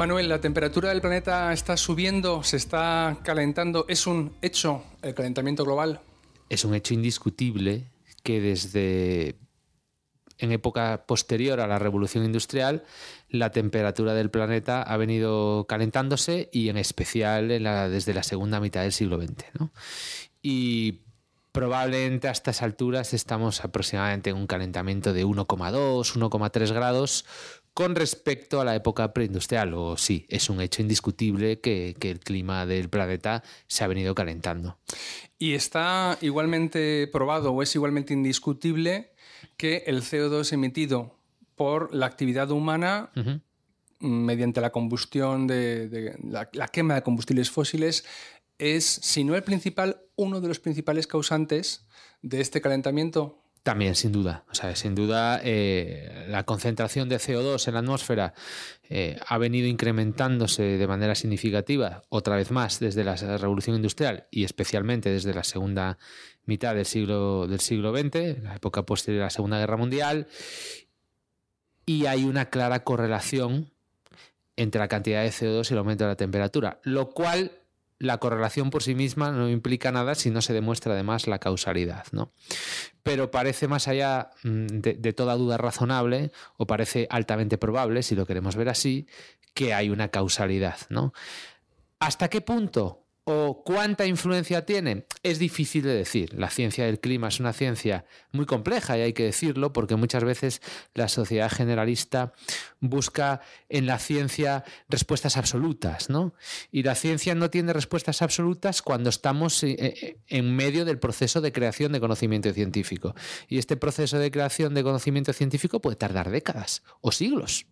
Manuel, la temperatura del planeta está subiendo, se está calentando. ¿Es un hecho el calentamiento global? Es un hecho indiscutible que desde en época posterior a la revolución industrial, la temperatura del planeta ha venido calentándose y en especial desde la segunda mitad del siglo XX. Y probablemente a estas alturas estamos aproximadamente en un calentamiento de 1,2, 1,3 grados con respecto a la época preindustrial. O sí, es un hecho indiscutible que, que el clima del planeta se ha venido calentando. ¿Y está igualmente probado o es igualmente indiscutible que el CO2 emitido por la actividad humana mediante la combustión de, la, quema de combustibles fósiles es, si no el principal, uno de los principales causantes de este calentamiento. También, sin duda. O sea, sin duda, eh, la concentración de CO2 en la atmósfera eh, ha venido incrementándose de manera significativa, otra vez más, desde la revolución industrial y especialmente desde la segunda mitad del siglo, del siglo XX, la época posterior a la Segunda Guerra Mundial, y hay una clara correlación entre la cantidad de CO2 y el aumento de la temperatura, lo cual la correlación por sí misma no implica nada si no se demuestra además la causalidad. ¿no? Pero parece más allá mm, de, de, toda duda razonable, o parece altamente probable, si lo queremos ver así, que hay una causalidad. ¿no? ¿Hasta qué punto? O cuánta influencia tiene, es difícil de decir. La ciencia del clima es una ciencia muy compleja y hay que decirlo porque muchas veces la sociedad generalista busca en la ciencia respuestas absolutas, ¿no? Y la ciencia no tiene respuestas absolutas cuando estamos eh, eh, en medio del proceso de creación de conocimiento científico. Y este proceso de creación de conocimiento científico puede tardar décadas o siglos.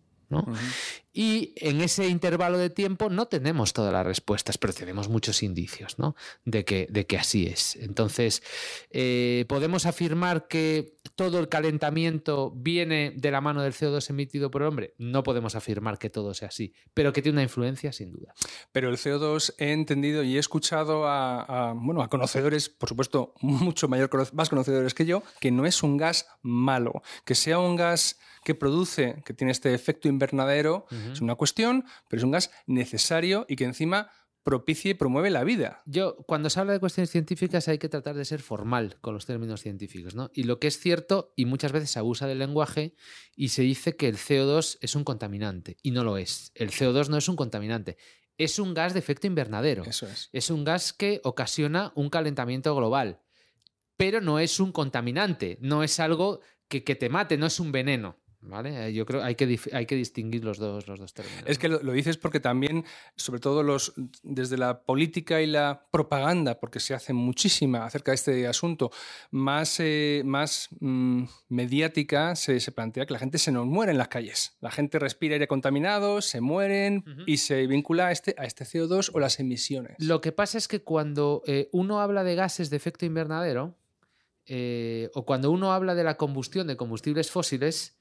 Y en ese intervalo de tiempo no tenemos todas las respuestas, pero tenemos muchos indicios de, que, de que así es. Entonces, eh, ¿podemos afirmar que todo el calentamiento viene de la mano del CO2 emitido por el hombre? No podemos afirmar que todo sea así, pero que tiene una influencia sin duda. Pero el CO2 he entendido y he escuchado a, bueno, a conocedores, por supuesto, mucho mayor, más conocedores que yo, que no es un gas malo, que sea un gas que produce, que tiene este efecto invernadero, es una cuestión, pero es un gas necesario y que encima propicia y promueve la vida. Yo, cuando se habla de cuestiones científicas hay que tratar de ser formal con los términos científicos, ¿no? Y lo que es cierto, y muchas veces se abusa del lenguaje, y se dice que el CO2 es un contaminante, y no lo es. El CO2 no es un contaminante, es un gas de efecto invernadero. Eso es. Es un gas que ocasiona un calentamiento global, pero no es un contaminante, no es algo que, que te mate, no es un veneno. ¿Vale? Eh, yo creo que hay que, hay que distinguir los dos, los dos términos. Es que lo, dices porque también, sobre todo los, desde la política y la propaganda, porque se hace muchísima acerca de este asunto, más, eh, más mm, mediática se, se, plantea que la gente se nos muere en las calles. La gente respira aire contaminado, se mueren y se vincula a este, a este CO2 o las emisiones. Lo que pasa es que cuando eh, uno habla de gases de efecto invernadero, o cuando uno habla de la combustión de combustibles fósiles,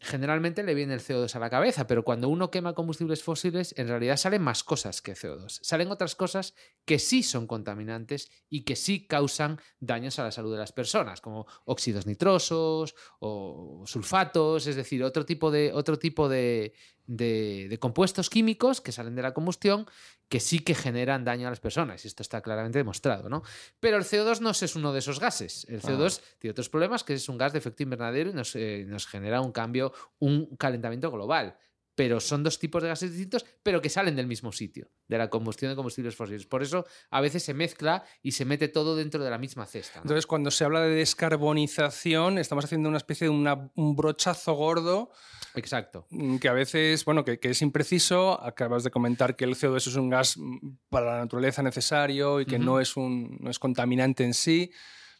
generalmente le viene el CO2 a la cabeza, pero cuando uno quema combustibles fósiles, en realidad salen más cosas que CO2. Salen otras cosas que sí son contaminantes y que sí causan daños a la salud de las personas, como óxidos nitrosos o sulfatos, es decir, otro tipo de, otro tipo de, de, compuestos químicos que salen de la combustión que sí que generan daño a las personas. Y esto está claramente demostrado, ¿no? Pero el CO2 no es uno de esos gases. El CO2 ah. tiene otros problemas, que es un gas de efecto invernadero y nos, eh, nos genera un cambio, un calentamiento global pero son dos tipos de gases distintos, pero que salen del mismo sitio, de la combustión de combustibles fósiles. Por eso a veces se mezcla y se mete todo dentro de la misma cesta. Entonces, cuando se habla de descarbonización, estamos haciendo una especie de un brochazo gordo. Exacto. Mm, que a veces, bueno, que, es impreciso. Acabas de comentar que el CO2 es un gas mm, para la naturaleza necesario y que no, es un, no es contaminante en sí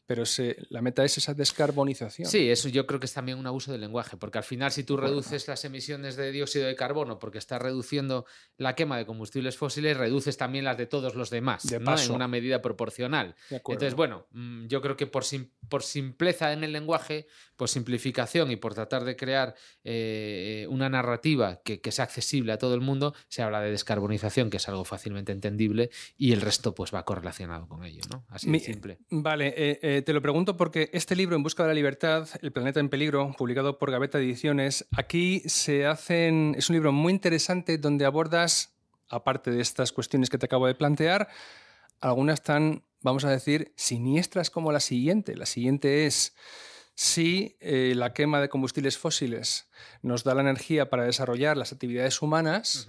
pero la meta es esa descarbonización. Sí, eso yo creo que es también un abuso del lenguaje, porque al final si tú reduces las emisiones de dióxido de carbono porque estás reduciendo la quema de combustibles fósiles, reduces también las de todos los demás, de en una medida proporcional. Entonces, bueno, mm, yo creo que por, por simpleza en el lenguaje, por simplificación y por tratar de crear eh, una narrativa que, sea accesible a todo el mundo, se habla de descarbonización, que es algo fácilmente entendible, y el resto pues va correlacionado con ello, ¿no? Así de simple. Vale, eh, Eh, te lo pregunto porque este libro, En Busca de la Libertad, El Planeta en Peligro, publicado por Gaveta Ediciones, aquí se hacen. Es un libro muy interesante donde abordas, aparte de estas cuestiones que te acabo de plantear, algunas tan, vamos a decir, siniestras como la siguiente. La siguiente es si eh, la quema de combustibles fósiles nos da la energía para desarrollar las actividades humanas,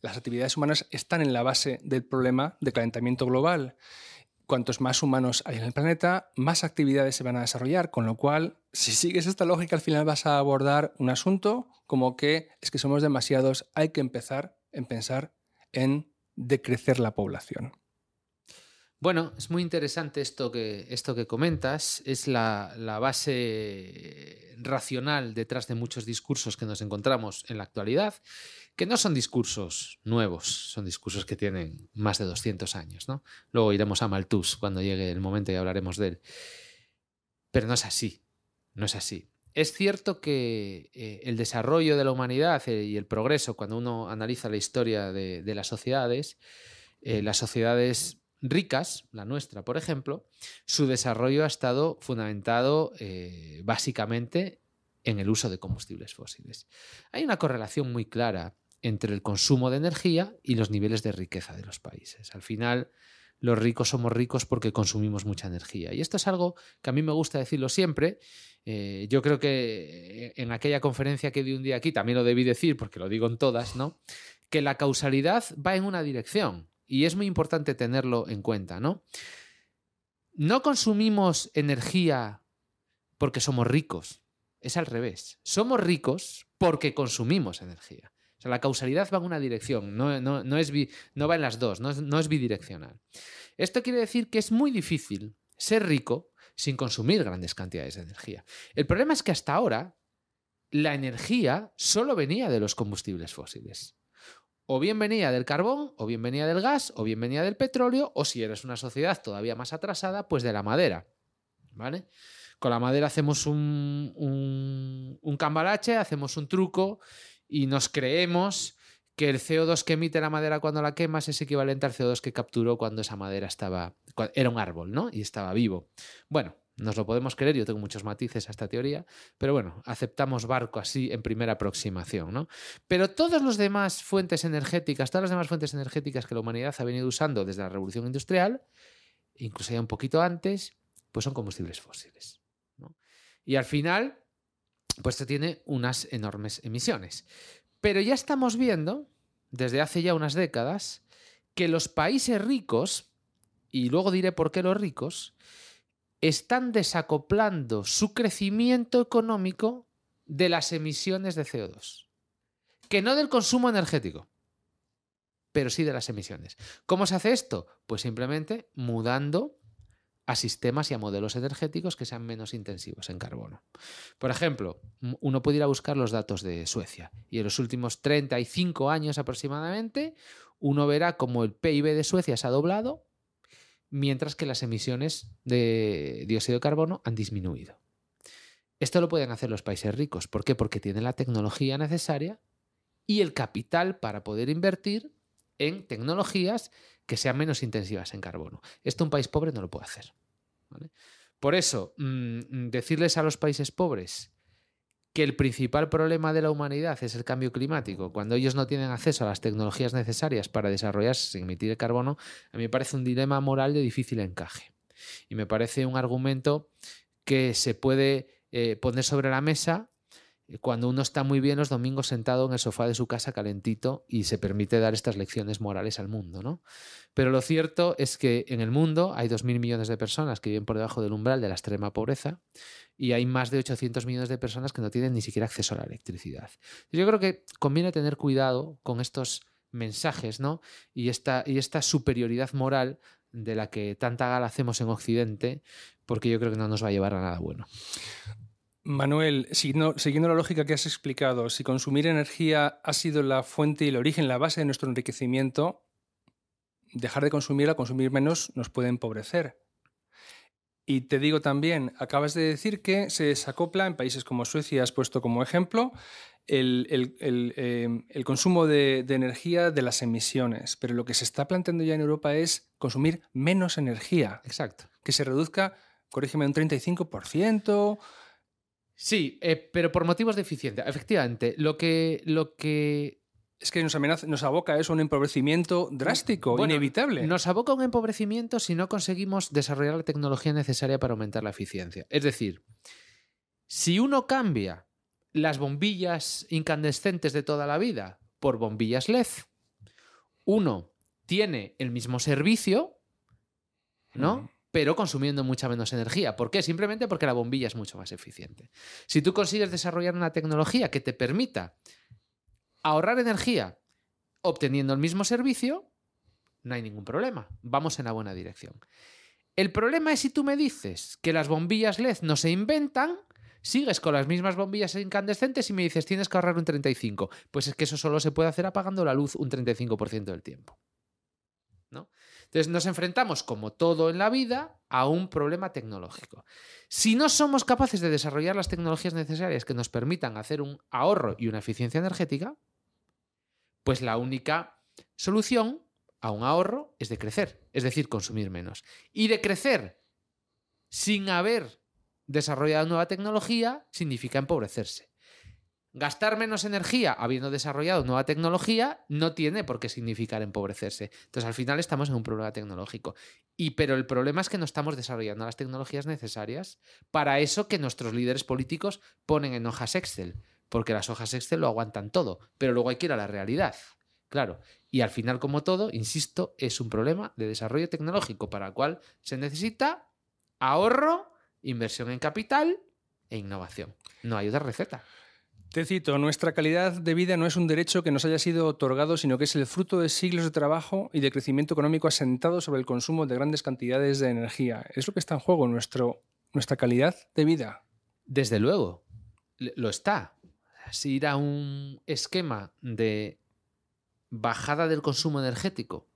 las actividades humanas están en la base del problema de calentamiento global. Cuantos más humanos hay en el planeta, más actividades se van a desarrollar, con lo cual, si sigues esta lógica, al final vas a abordar un asunto como que es que somos demasiados, hay que empezar en pensar en decrecer la población. Bueno, es muy interesante esto que, esto que comentas. Es la, la, base racional detrás de muchos discursos que nos encontramos en la actualidad, que no son discursos nuevos, son discursos que tienen más de 200 años. ¿no? Luego iremos a Malthus cuando llegue el momento y hablaremos de él. Pero no es así, no es así. Es cierto que eh, el desarrollo de la humanidad eh, y el progreso, cuando uno analiza la historia de, de las sociedades, eh, las sociedades ricas, la nuestra, por ejemplo, su desarrollo ha estado fundamentado eh, básicamente en el uso de combustibles fósiles. Hay una correlación muy clara entre el consumo de energía y los niveles de riqueza de los países. Al final, los ricos somos ricos porque consumimos mucha energía. Y esto es algo que a mí me gusta decirlo siempre. Eh, yo creo que en aquella conferencia que di un día aquí, también lo debí decir porque lo digo en todas, ¿no? Que la causalidad va en una dirección. Y es muy importante tenerlo en cuenta, ¿no? No consumimos energía porque somos ricos. Es al revés. Somos ricos porque consumimos energía. O sea, la causalidad va en una dirección, no, no, es no va en las dos, no no es bidireccional. Esto quiere decir que es muy difícil ser rico sin consumir grandes cantidades de energía. El problema es que hasta ahora la energía solo venía de los combustibles fósiles o bien venía del carbón, o bien venía del gas, o bien venía del petróleo, o si eres una sociedad todavía más atrasada, pues de la madera. ¿Vale? Con la madera hacemos un, un, cambalache, hacemos un truco y nos creemos que el CO2 que emite la madera cuando la quemas es equivalente al CO2 que capturó cuando esa madera estaba. era un árbol, ¿no? Y estaba vivo. Bueno, nos lo podemos creer, yo tengo muchos matices a esta teoría, pero bueno, aceptamos barco así en primera aproximación, ¿no? Pero todas las demás fuentes energéticas, todas las demás fuentes energéticas que la humanidad ha venido usando desde la revolución industrial, incluso ya un poquito antes, pues son combustibles fósiles. Y al final, pues esto tiene unas enormes emisiones. Pero ya estamos viendo, desde hace ya unas décadas, que los países ricos, y luego diré por qué los ricos, están desacoplando su crecimiento económico de las emisiones de CO2. Que no del consumo energético, pero sí de las emisiones. ¿Cómo se hace esto? Pues simplemente mudando a sistemas y a modelos energéticos que sean menos intensivos en carbono. Por ejemplo, uno puede ir a buscar los datos de Suecia y en los últimos 35 años aproximadamente, uno verá como el PIB de Suecia se ha doblado mientras que las emisiones de dióxido de carbono han disminuido. Esto lo pueden hacer los países ricos. ¿Por qué? Porque tienen la tecnología necesaria y el capital para poder invertir en tecnologías que sean menos intensivas en carbono. Esto un país pobre no lo puede hacer. Por eso, mm, decirles a los países pobres que el principal problema de la humanidad es el cambio climático, cuando ellos no tienen acceso a las tecnologías necesarias para desarrollarse sin emitir carbono, a mí me parece un dilema moral de difícil encaje. Y me parece un argumento que se puede eh, poner sobre la mesa cuando uno está muy bien los domingos sentado en el sofá de su casa calentito y se permite dar estas lecciones morales al mundo, ¿no? Pero lo cierto es que en el mundo hay 2.000 millones de personas que viven por debajo del umbral de la extrema pobreza y hay más de 800 millones de personas que no tienen ni siquiera acceso a la electricidad. Yo creo que conviene tener cuidado con estos mensajes ¿no? y, esta, y esta superioridad moral de la que tanta gala hacemos en Occidente, porque yo creo que no nos va a llevar a nada bueno. Manuel, siguiendo, la lógica que has explicado, si consumir energía ha sido la fuente y el origen, la base de nuestro enriquecimiento, dejar de consumirla, consumir menos, nos puede empobrecer. Y te digo también, acabas de decir que se desacopla en países como Suecia, has puesto como ejemplo, el, em, consumo de, energía de las emisiones. Pero lo que se está planteando ya en Europa es consumir menos energía. Exacto. Que se reduzca corrígeme, un 35%. Sí, eh, pero por motivos de eficiencia. Efectivamente, lo que, lo que es que nos, amenaza, nos aboca eso a un empobrecimiento drástico, inevitable. Nos aboca a un empobrecimiento si no conseguimos desarrollar la tecnología necesaria para aumentar la eficiencia. Es decir, si uno cambia las bombillas incandescentes de toda la vida por bombillas LED, uno tiene el mismo servicio, ¿no? Pero consumiendo mucha menos energía. ¿Por qué? Simplemente porque la bombilla es mucho más eficiente. Si tú consigues desarrollar una tecnología que te permita ahorrar energía obteniendo el mismo servicio, no hay ningún problema. Vamos en la buena dirección. El problema es si tú me dices que las bombillas LED no se inventan, sigues con las mismas bombillas incandescentes y me dices tienes que ahorrar un 35. Pues es que eso solo se puede hacer apagando la luz un 35% del tiempo. Entonces nos enfrentamos, como todo en la vida, a un problema tecnológico. Si no somos capaces de desarrollar las tecnologías necesarias que nos permitan hacer un ahorro y una eficiencia energética, pues la única solución a un ahorro es de crecer, es decir, consumir menos. Y de crecer sin haber desarrollado nueva tecnología significa empobrecerse. Gastar menos energía habiendo desarrollado nueva tecnología no tiene por qué significar empobrecerse. Entonces al final estamos en un problema tecnológico. Y pero el problema es que no estamos desarrollando las tecnologías necesarias para eso que nuestros líderes políticos ponen en hojas Excel porque las hojas Excel lo aguantan todo, pero luego hay que ir a la realidad. Claro, y al final, como todo, insisto, es un problema de desarrollo tecnológico para el cual se necesita ahorro, inversión en capital e innovación. No hay otra receta. Te cito, nuestra calidad de vida no es un derecho que nos haya sido otorgado, sino que es el fruto de siglos de trabajo y de crecimiento económico asentado sobre el consumo de grandes cantidades de energía. Es lo que está en juego, nuestra calidad de vida. Desde luego, lo está si ir a un esquema de bajada del consumo energético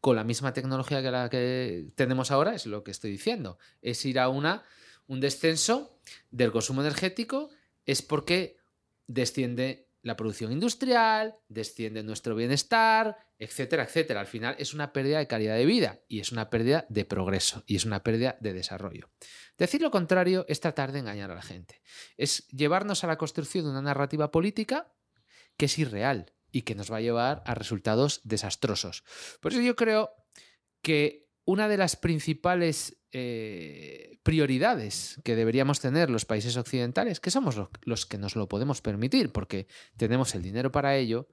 con la misma tecnología que la que tenemos ahora, es lo que estoy diciendo. Es ir a una, un descenso del consumo energético, es porque desciende la producción industrial, desciende nuestro bienestar, etcétera, etcétera. Al final es una pérdida de calidad de vida y es una pérdida de progreso y es una pérdida de desarrollo. Decir lo contrario es tratar de engañar a la gente. Es llevarnos a la construcción de una narrativa política que es irreal y que nos va a llevar a resultados desastrosos. Por eso yo creo que una de las principales eh, prioridades que deberíamos tener los países occidentales, que somos los que nos lo podemos permitir porque tenemos el dinero para ello,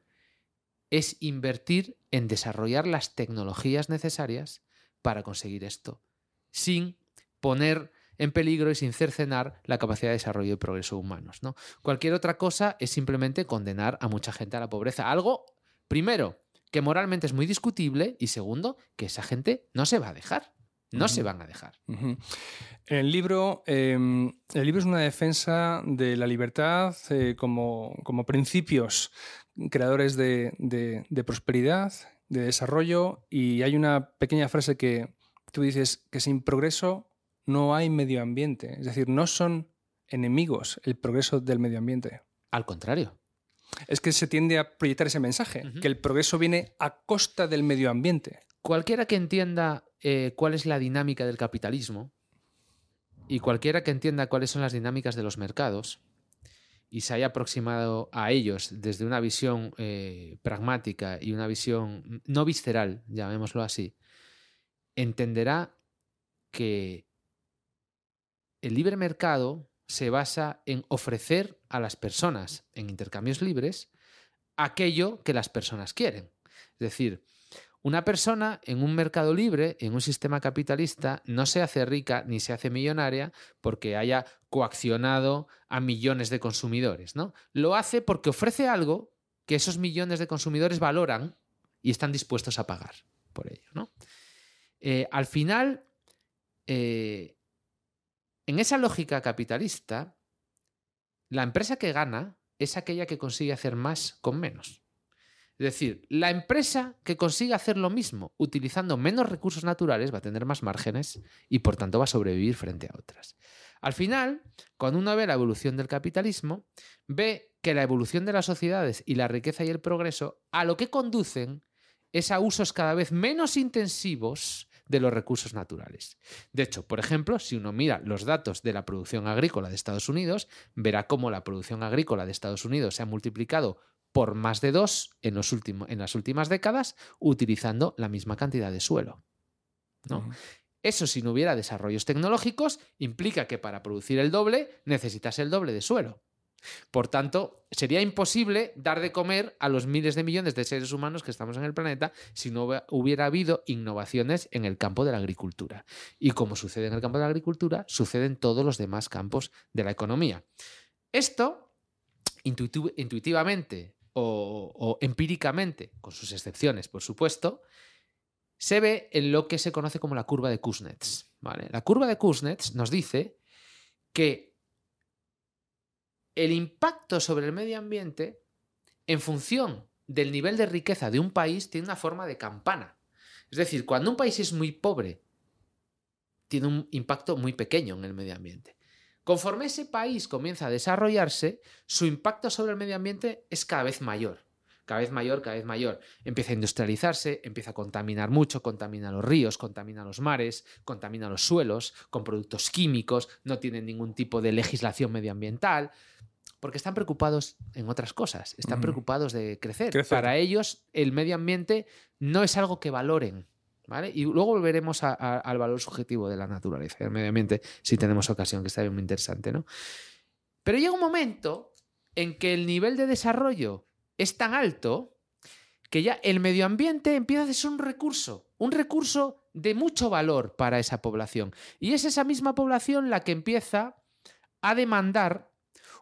es invertir en desarrollar las tecnologías necesarias para conseguir esto, sin poner en peligro y sin cercenar la capacidad de desarrollo y progreso humanos. ¿no? Cualquier otra cosa es simplemente condenar a mucha gente a la pobreza. Algo, primero, que moralmente es muy discutible y segundo, que esa gente no se va a dejar. No se van a dejar. El libro, em, el libro es una defensa de la libertad eh, como, como, principios creadores de, de, prosperidad, de desarrollo, y hay una pequeña frase que tú dices que sin progreso no hay medio ambiente. Es decir, no son enemigos el progreso del medio ambiente. Al contrario. Es que se tiende a proyectar ese mensaje, que el progreso viene a costa del medio ambiente. Cualquiera que entienda eh, cuál es la dinámica del capitalismo y cualquiera que entienda cuáles son las dinámicas de los mercados y se haya aproximado a ellos desde una visión eh, pragmática y una visión no visceral, llamémoslo así, entenderá que el libre mercado se basa en ofrecer a las personas en intercambios libres aquello que las personas quieren. Es decir, una persona en un mercado libre, en un sistema capitalista, no se hace rica ni se hace millonaria porque haya coaccionado a millones de consumidores, ¿no? Lo hace porque ofrece algo que esos millones de consumidores valoran y están dispuestos a pagar por ello, ¿no? Eh, al final, eh, en esa lógica capitalista, la empresa que gana es aquella que consigue hacer más con menos. Es decir, la empresa que consigue hacer lo mismo utilizando menos recursos naturales va a tener más márgenes y por tanto va a sobrevivir frente a otras. Al final, cuando uno ve la evolución del capitalismo, ve que la evolución de las sociedades y la riqueza y el progreso a lo que conducen es a usos cada vez menos intensivos de los recursos naturales. De hecho, por ejemplo, si uno mira los datos de la producción agrícola de Estados Unidos, verá cómo la producción agrícola de Estados Unidos se ha multiplicado por más de dos en, los en las últimas décadas utilizando la misma cantidad de suelo. ¿no? Eso, si no hubiera desarrollos tecnológicos, implica que para producir el doble necesitas el doble de suelo. Por tanto, sería imposible dar de comer a los miles de millones de seres humanos que estamos en el planeta si no hubiera habido innovaciones en el campo de la agricultura. Y como sucede en el campo de la agricultura, sucede en todos los demás campos de la economía. Esto, intuitivamente o, empíricamente, con sus excepciones, por supuesto, se ve en lo que se conoce como la curva de Kuznets. La curva de Kuznets nos dice que el impacto sobre el medio ambiente, en función del nivel de riqueza de un país, tiene una forma de campana. Es decir, cuando un país es muy pobre, tiene un impacto muy pequeño en el medio ambiente. Conforme ese país comienza a desarrollarse, su impacto sobre el medio ambiente es cada vez mayor. Cada vez mayor, cada vez mayor. Empieza a industrializarse, empieza a contaminar mucho, contamina los ríos, contamina los mares, contamina los suelos con productos químicos, no tiene ningún tipo de legislación medioambiental porque están preocupados en otras cosas, están preocupados de crecer. Para ellos el medio ambiente no es algo que valoren. Y luego volveremos al valor subjetivo de la naturaleza, del medio ambiente, si tenemos ocasión, que está muy interesante. ¿no? Pero llega un momento en que el nivel de desarrollo es tan alto que ya el medio ambiente empieza a ser un recurso, un recurso de mucho valor para esa población. Y es esa misma población la que empieza a demandar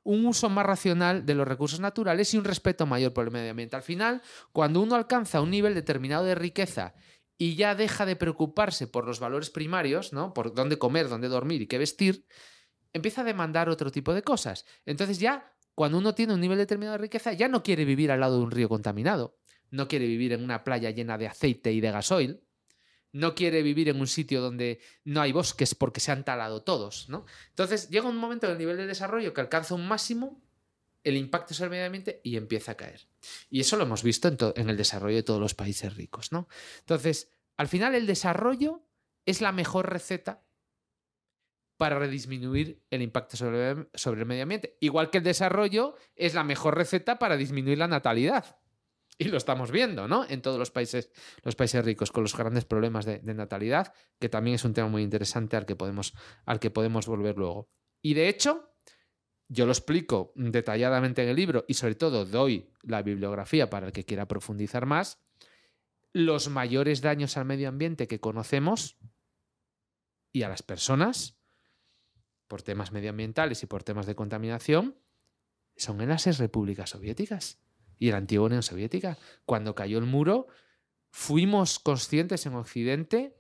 un uso más racional de los recursos naturales y un respeto mayor por el medio ambiente. Al final, cuando uno alcanza un nivel determinado de riqueza y ya deja de preocuparse por los valores primarios, ¿no? Por dónde comer, dónde dormir y qué vestir, empieza a demandar otro tipo de cosas. Entonces ya, cuando uno tiene un nivel determinado de riqueza, ya no quiere vivir al lado de un río contaminado, no quiere vivir en una playa llena de aceite y de gasoil, no quiere vivir en un sitio donde no hay bosques porque se han talado todos, ¿no? Entonces llega un momento en el nivel de desarrollo que alcanza un máximo, el impacto sobre el medio ambiente y empieza a caer. Y eso lo hemos visto en, en el desarrollo de todos los países ricos, ¿no? Entonces, al final el desarrollo es la mejor receta para redisminuir el impacto sobre, sobre el medio ambiente. Igual que el desarrollo es la mejor receta para disminuir la natalidad. Y lo estamos viendo, ¿no? En todos los países, los países ricos, con los grandes problemas de, natalidad, que también es un tema muy interesante al que, podemos, al que podemos volver luego. Y de hecho, yo lo explico detalladamente en el libro y sobre todo doy la bibliografía para el que quiera profundizar más. Los mayores daños al medio ambiente que conocemos y a las personas por temas medioambientales y por temas de contaminación son en las repúblicas soviéticas y en la antigua Unión Soviética. Cuando cayó el muro, fuimos conscientes en Occidente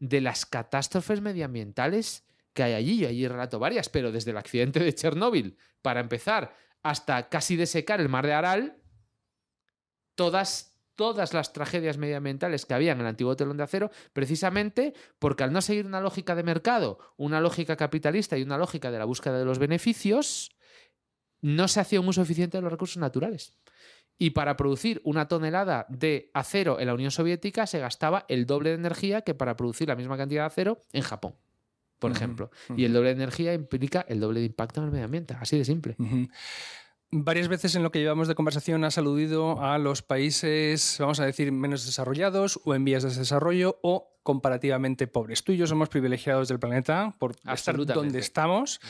de las catástrofes medioambientales que hay allí. Yo allí relato varias, pero desde el accidente de Chernóbil, para empezar, hasta casi desecar el mar de Aral, todas todas las tragedias medioambientales que había en el antiguo telón de acero, precisamente porque al no seguir una lógica de mercado, una lógica capitalista y una lógica de la búsqueda de los beneficios, no se hacía un uso eficiente de los recursos naturales. Y para producir una tonelada de acero en la Unión Soviética se gastaba el doble de energía que para producir la misma cantidad de acero en Japón, por ejemplo. Y el doble de energía implica el doble de impacto en el medio ambiente, así de simple. Varias veces en lo que llevamos de conversación has aludido a los países, vamos a decir, menos desarrollados o en vías de desarrollo o comparativamente pobres. Tú y yo somos privilegiados del planeta por estar donde estamos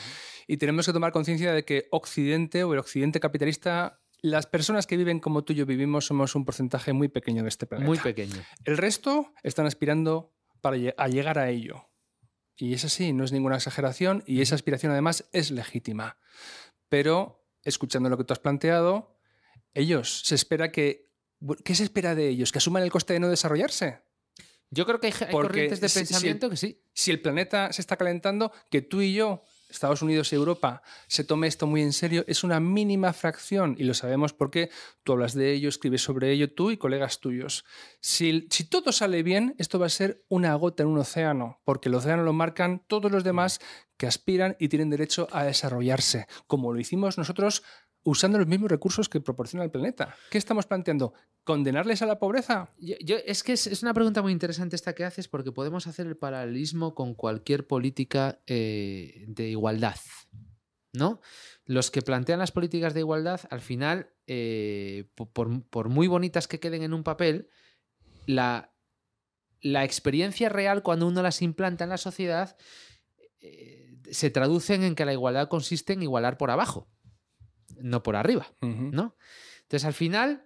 y tenemos que tomar conciencia de que Occidente o el Occidente capitalista las personas que viven como tú y yo vivimos somos un porcentaje muy pequeño de este planeta. Muy pequeño. El resto están aspirando para a llegar a ello. Y es así, no es ninguna exageración y esa aspiración además es legítima. Pero, escuchando lo que tú has planteado, ellos, se espera que... ¿Qué se espera de ellos? ¿Que asuman el coste de no desarrollarse? Yo creo que hay, corrientes de pensamiento que sí. Si el planeta se está calentando, que tú y yo Estados Unidos y Europa se tome esto muy en serio es una mínima fracción y lo sabemos porque tú hablas de ello, escribes sobre ello tú y colegas tuyos. Si, si todo sale bien, esto va a ser una gota en un océano, porque el océano lo marcan todos los demás que aspiran y tienen derecho a desarrollarse, como lo hicimos nosotros usando los mismos recursos que proporciona el planeta. ¿Qué estamos planteando? ¿Condenarles a la pobreza? Es que es, una pregunta muy interesante esta que haces porque podemos hacer el paralelismo con cualquier política eh, de igualdad. ¿No? Los que plantean las políticas de igualdad, al final, eh, por, muy bonitas que queden en un papel, la, la, experiencia real cuando uno las implanta en la sociedad eh, se traducen en que la igualdad consiste en igualar por abajo no por arriba, ¿no? Entonces, al final,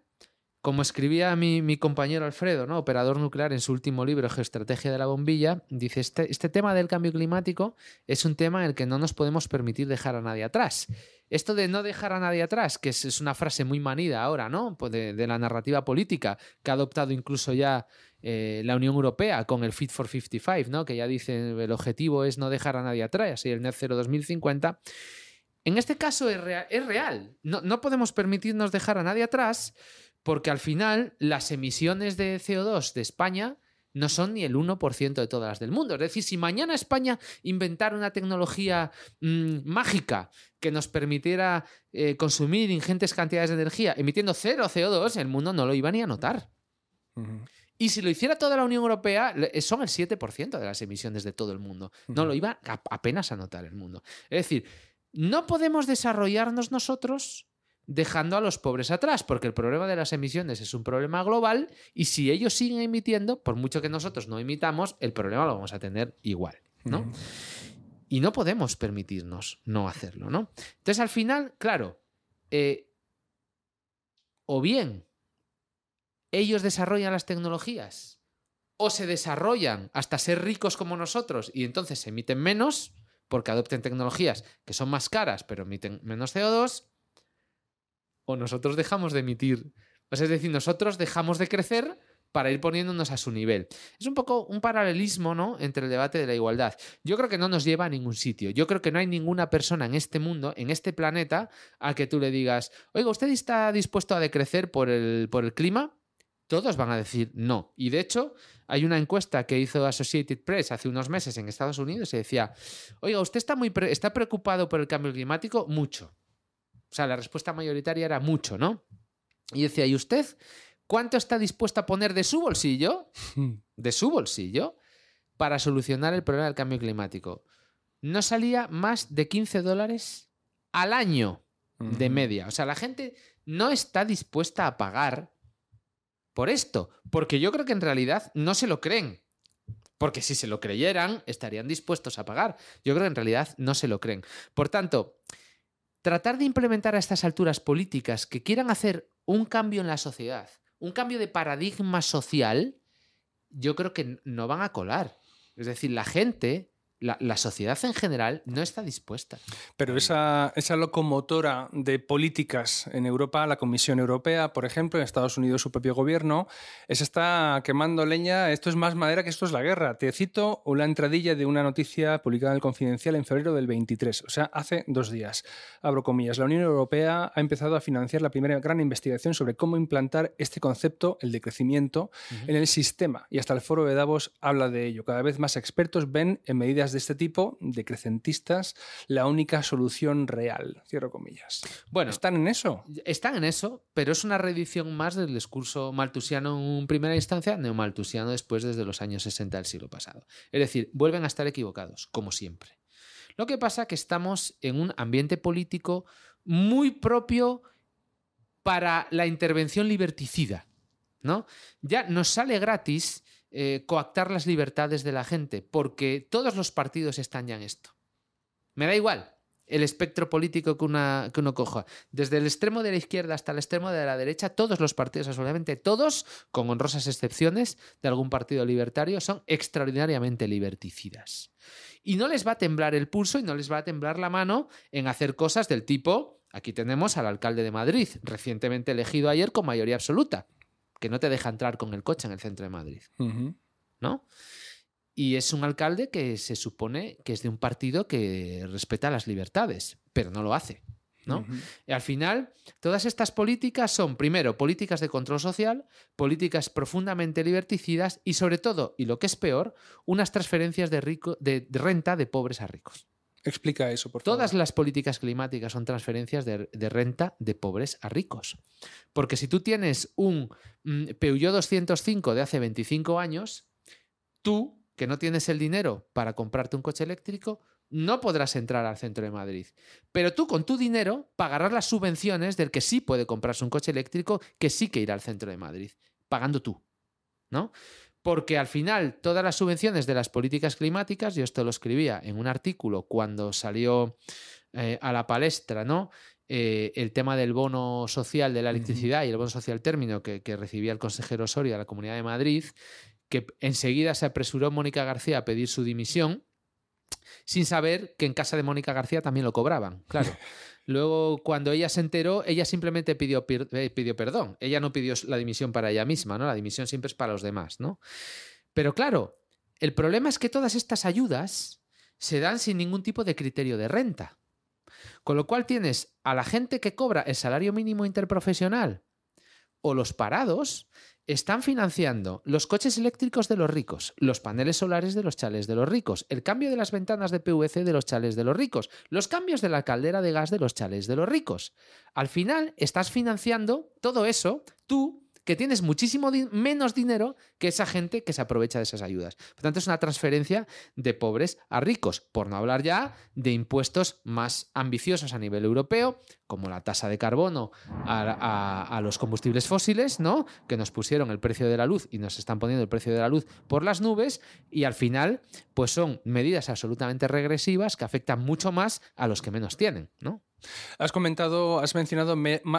como escribía mi, mi, compañero Alfredo, ¿no? operador nuclear, en su último libro, Geoestrategia de la Bombilla, dice, este, este tema del cambio climático es un tema en el que no nos podemos permitir dejar a nadie atrás. Esto de no dejar a nadie atrás, que es, una frase muy manida ahora, ¿no? Pues de, la narrativa política, que ha adoptado incluso ya eh, la Unión Europea con el Fit for 55, ¿no? Que ya dice el objetivo es no dejar a nadie atrás, y el Net Zero 2050 en este caso es, real. No, podemos permitirnos dejar a nadie atrás porque al final las emisiones de CO2 de España no son ni el 1% de todas las del mundo. Es decir, si mañana España inventara una tecnología mm, mágica que nos permitiera eh, consumir ingentes cantidades de energía emitiendo cero CO2, el mundo no lo iba ni a notar. Y si lo hiciera toda la Unión Europea, son el 7% de las emisiones de todo el mundo. No lo iba apenas a notar el mundo. Es decir, no podemos desarrollarnos nosotros dejando a los pobres atrás, porque el problema de las emisiones es un problema global y si ellos siguen emitiendo, por mucho que nosotros no emitamos, el problema lo vamos a tener igual, ¿no? Y no podemos permitirnos no hacerlo, ¿no? Entonces, al final, claro, eh, o bien ellos desarrollan las tecnologías o se desarrollan hasta ser ricos como nosotros y entonces emiten menos, porque adopten tecnologías que son más caras pero emiten menos CO2, o nosotros dejamos de emitir, es decir, nosotros dejamos de crecer para ir poniéndonos a su nivel. Es un poco un paralelismo ¿no? entre el debate de la igualdad. Yo creo que no nos lleva a ningún sitio. Yo creo que no hay ninguna persona en este mundo, en este planeta, a que tú le digas, oiga, ¿usted está dispuesto a decrecer por el, por el clima? Todos van a decir no. Y de hecho, hay una encuesta que hizo Associated Press hace unos meses en Estados Unidos y decía, oiga, ¿usted está, muy está preocupado por el cambio climático? Mucho. O sea, la respuesta mayoritaria era mucho, ¿no? Y decía, ¿y usted cuánto está dispuesto a poner de su bolsillo? De su bolsillo para solucionar el problema del cambio climático. No salía más de 15 dólares al año de media. O sea, la gente no está dispuesta a pagar por esto, porque yo creo que en realidad no se lo creen. Porque si se lo creyeran, estarían dispuestos a pagar. Yo creo que en realidad no se lo creen. Por tanto, tratar de implementar a estas alturas políticas que quieran hacer un cambio en la sociedad, un cambio de paradigma social, yo creo que no van a colar. Es decir, la gente la, sociedad en general no está dispuesta. Pero esa, esa, locomotora de políticas en Europa, la Comisión Europea, por ejemplo, en Estados Unidos su propio gobierno, es está quemando leña, esto es más madera que esto es la guerra. Te cito una entradilla de una noticia publicada en el Confidencial en febrero del 23, o sea, hace dos días. Abro comillas, la Unión Europea ha empezado a financiar la primera gran investigación sobre cómo implantar este concepto, el de crecimiento, en el sistema, y hasta el foro de Davos habla de ello. Cada vez más expertos ven en medidas de este tipo, decrecentistas, la única solución real. Cierro comillas. Bueno, ¿están en eso? Están en eso, pero es una reedición más del discurso maltusiano en primera instancia, neomaltusiano después desde los años 60 del siglo pasado. Es decir, vuelven a estar equivocados, como siempre. Lo que pasa es que estamos en un ambiente político muy propio para la intervención liberticida. ¿no? Ya nos sale gratis eh, coactar las libertades de la gente, porque todos los partidos están ya en esto. Me da igual el espectro político que, una, que uno coja. Desde el extremo de la izquierda hasta el extremo de la derecha, todos los partidos, absolutamente todos, con honrosas excepciones de algún partido libertario, son extraordinariamente liberticidas. Y no les va a temblar el pulso y no les va a temblar la mano en hacer cosas del tipo, aquí tenemos al alcalde de Madrid, recientemente elegido ayer con mayoría absoluta que no te deja entrar con el coche en el centro de Madrid. ¿No? Y es un alcalde que se supone que es de un partido que respeta las libertades, pero no lo hace. ¿no? Y al final, todas estas políticas son, primero, políticas de control social, políticas profundamente liberticidas y, sobre todo, y lo que es peor, unas transferencias de, rico, de renta de pobres a ricos. Explica eso, por favor. Todas las políticas climáticas son transferencias de, renta de pobres a ricos. Porque si tú tienes un mm, Peugeot 205 de hace 25 años, tú, que no tienes el dinero para comprarte un coche eléctrico, no podrás entrar al centro de Madrid. Pero tú con tu dinero pagarás las subvenciones del que sí puede comprarse un coche eléctrico, que sí que irá al centro de Madrid, pagando tú. ¿No? Porque al final todas las subvenciones de las políticas climáticas, yo esto lo escribía en un artículo cuando salió eh, a la palestra, ¿no? Eh, el tema del bono social de la electricidad y el bono social término que, que recibía el consejero Osorio de la Comunidad de Madrid, que enseguida se apresuró Mónica García a pedir su dimisión sin saber que en casa de Mónica García también lo cobraban, claro. Luego, cuando ella se enteró, ella simplemente pidió, eh, pidió perdón. Ella no pidió la dimisión para ella misma, ¿no? La dimisión siempre es para los demás, ¿no? Pero claro, el problema es que todas estas ayudas se dan sin ningún tipo de criterio de renta. Con lo cual tienes a la gente que cobra el salario mínimo interprofesional o los parados están financiando los coches eléctricos de los ricos, los paneles solares de los chales de los ricos, el cambio de las ventanas de PVC de los chales de los ricos, los cambios de la caldera de gas de los chales de los ricos. Al final estás financiando todo eso tú que tienes muchísimo menos dinero que esa gente que se aprovecha de esas ayudas. Por tanto, es una transferencia de pobres a ricos, por no hablar ya de impuestos más ambiciosos a nivel europeo, como la tasa de carbono a, los combustibles fósiles, ¿no? Que nos pusieron el precio de la luz y nos están poniendo el precio de la luz por las nubes, y al final, pues son medidas absolutamente regresivas que afectan mucho más a los que menos tienen, ¿no? Has comentado, has mencionado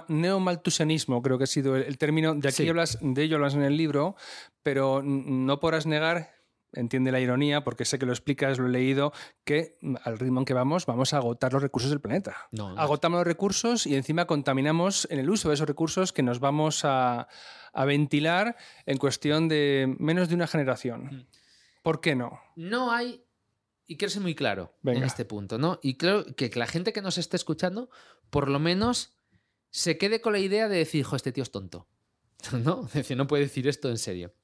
neomaltusianismo, creo que ha sido el, término. De aquí hablas, de ello hablas en el libro, pero no podrás negar entiende la ironía, porque sé que lo explicas, lo he leído, que al ritmo en que vamos, vamos a agotar los recursos del planeta. Agotamos los recursos y encima contaminamos en el uso de esos recursos que nos vamos a, a ventilar en cuestión de menos de una generación. Mm. ¿Por qué no? No hay y quiero ser muy claro en este punto, ¿no? Y creo que, la gente que nos esté escuchando, por lo menos, se quede con la idea de decir, jo, este tío es tonto. ¿No? Es decir, no puede decir esto en serio.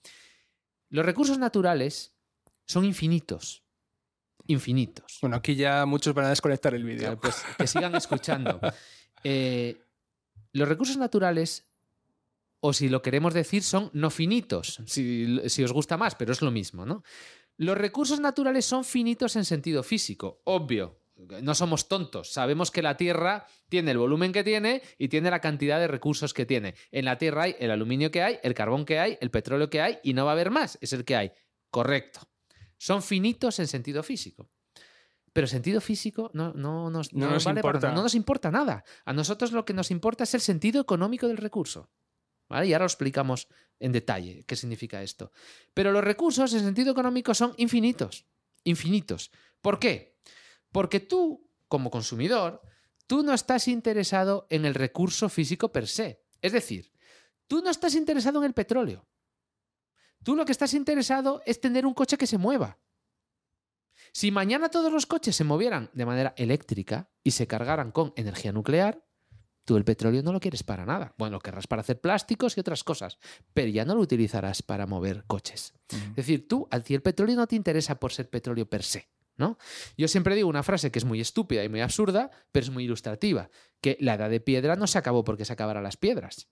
Los recursos naturales son infinitos. Infinitos. Bueno, aquí ya muchos van a desconectar el vídeo. pues que sigan escuchando. Eh, los recursos naturales, o si lo queremos decir, son no finitos, si, si os gusta más, pero es lo mismo, ¿no? Los recursos naturales son finitos en sentido físico, obvio. No somos tontos, sabemos que la Tierra tiene el volumen que tiene y tiene la cantidad de recursos que tiene. En la Tierra hay el aluminio que hay, el carbón que hay, el petróleo que hay y no va a haber más, es el que hay. Correcto. Son finitos en sentido físico. Pero sentido físico no, no, nos, importa. no nos importa nada. A nosotros lo que nos importa es el sentido económico del recurso. Y ahora lo explicamos en detalle qué significa esto. Pero los recursos en sentido económico son infinitos. Infinitos. ¿Por qué? Porque tú, como consumidor, tú no estás interesado en el recurso físico per se. Es decir, tú no estás interesado en el petróleo. Tú lo que estás interesado es tener un coche que se mueva. Si mañana todos los coches se movieran de manera eléctrica y se cargaran con energía nuclear, Tú el petróleo no lo quieres para nada. Bueno, lo querrás para hacer plásticos y otras cosas, pero ya no lo utilizarás para mover coches. Es decir, tú, al el petróleo no te interesa por ser petróleo per se. ¿No? Yo siempre digo una frase que es muy estúpida y muy absurda, pero es muy ilustrativa, que la edad de piedra no se acabó porque se acabaran las piedras.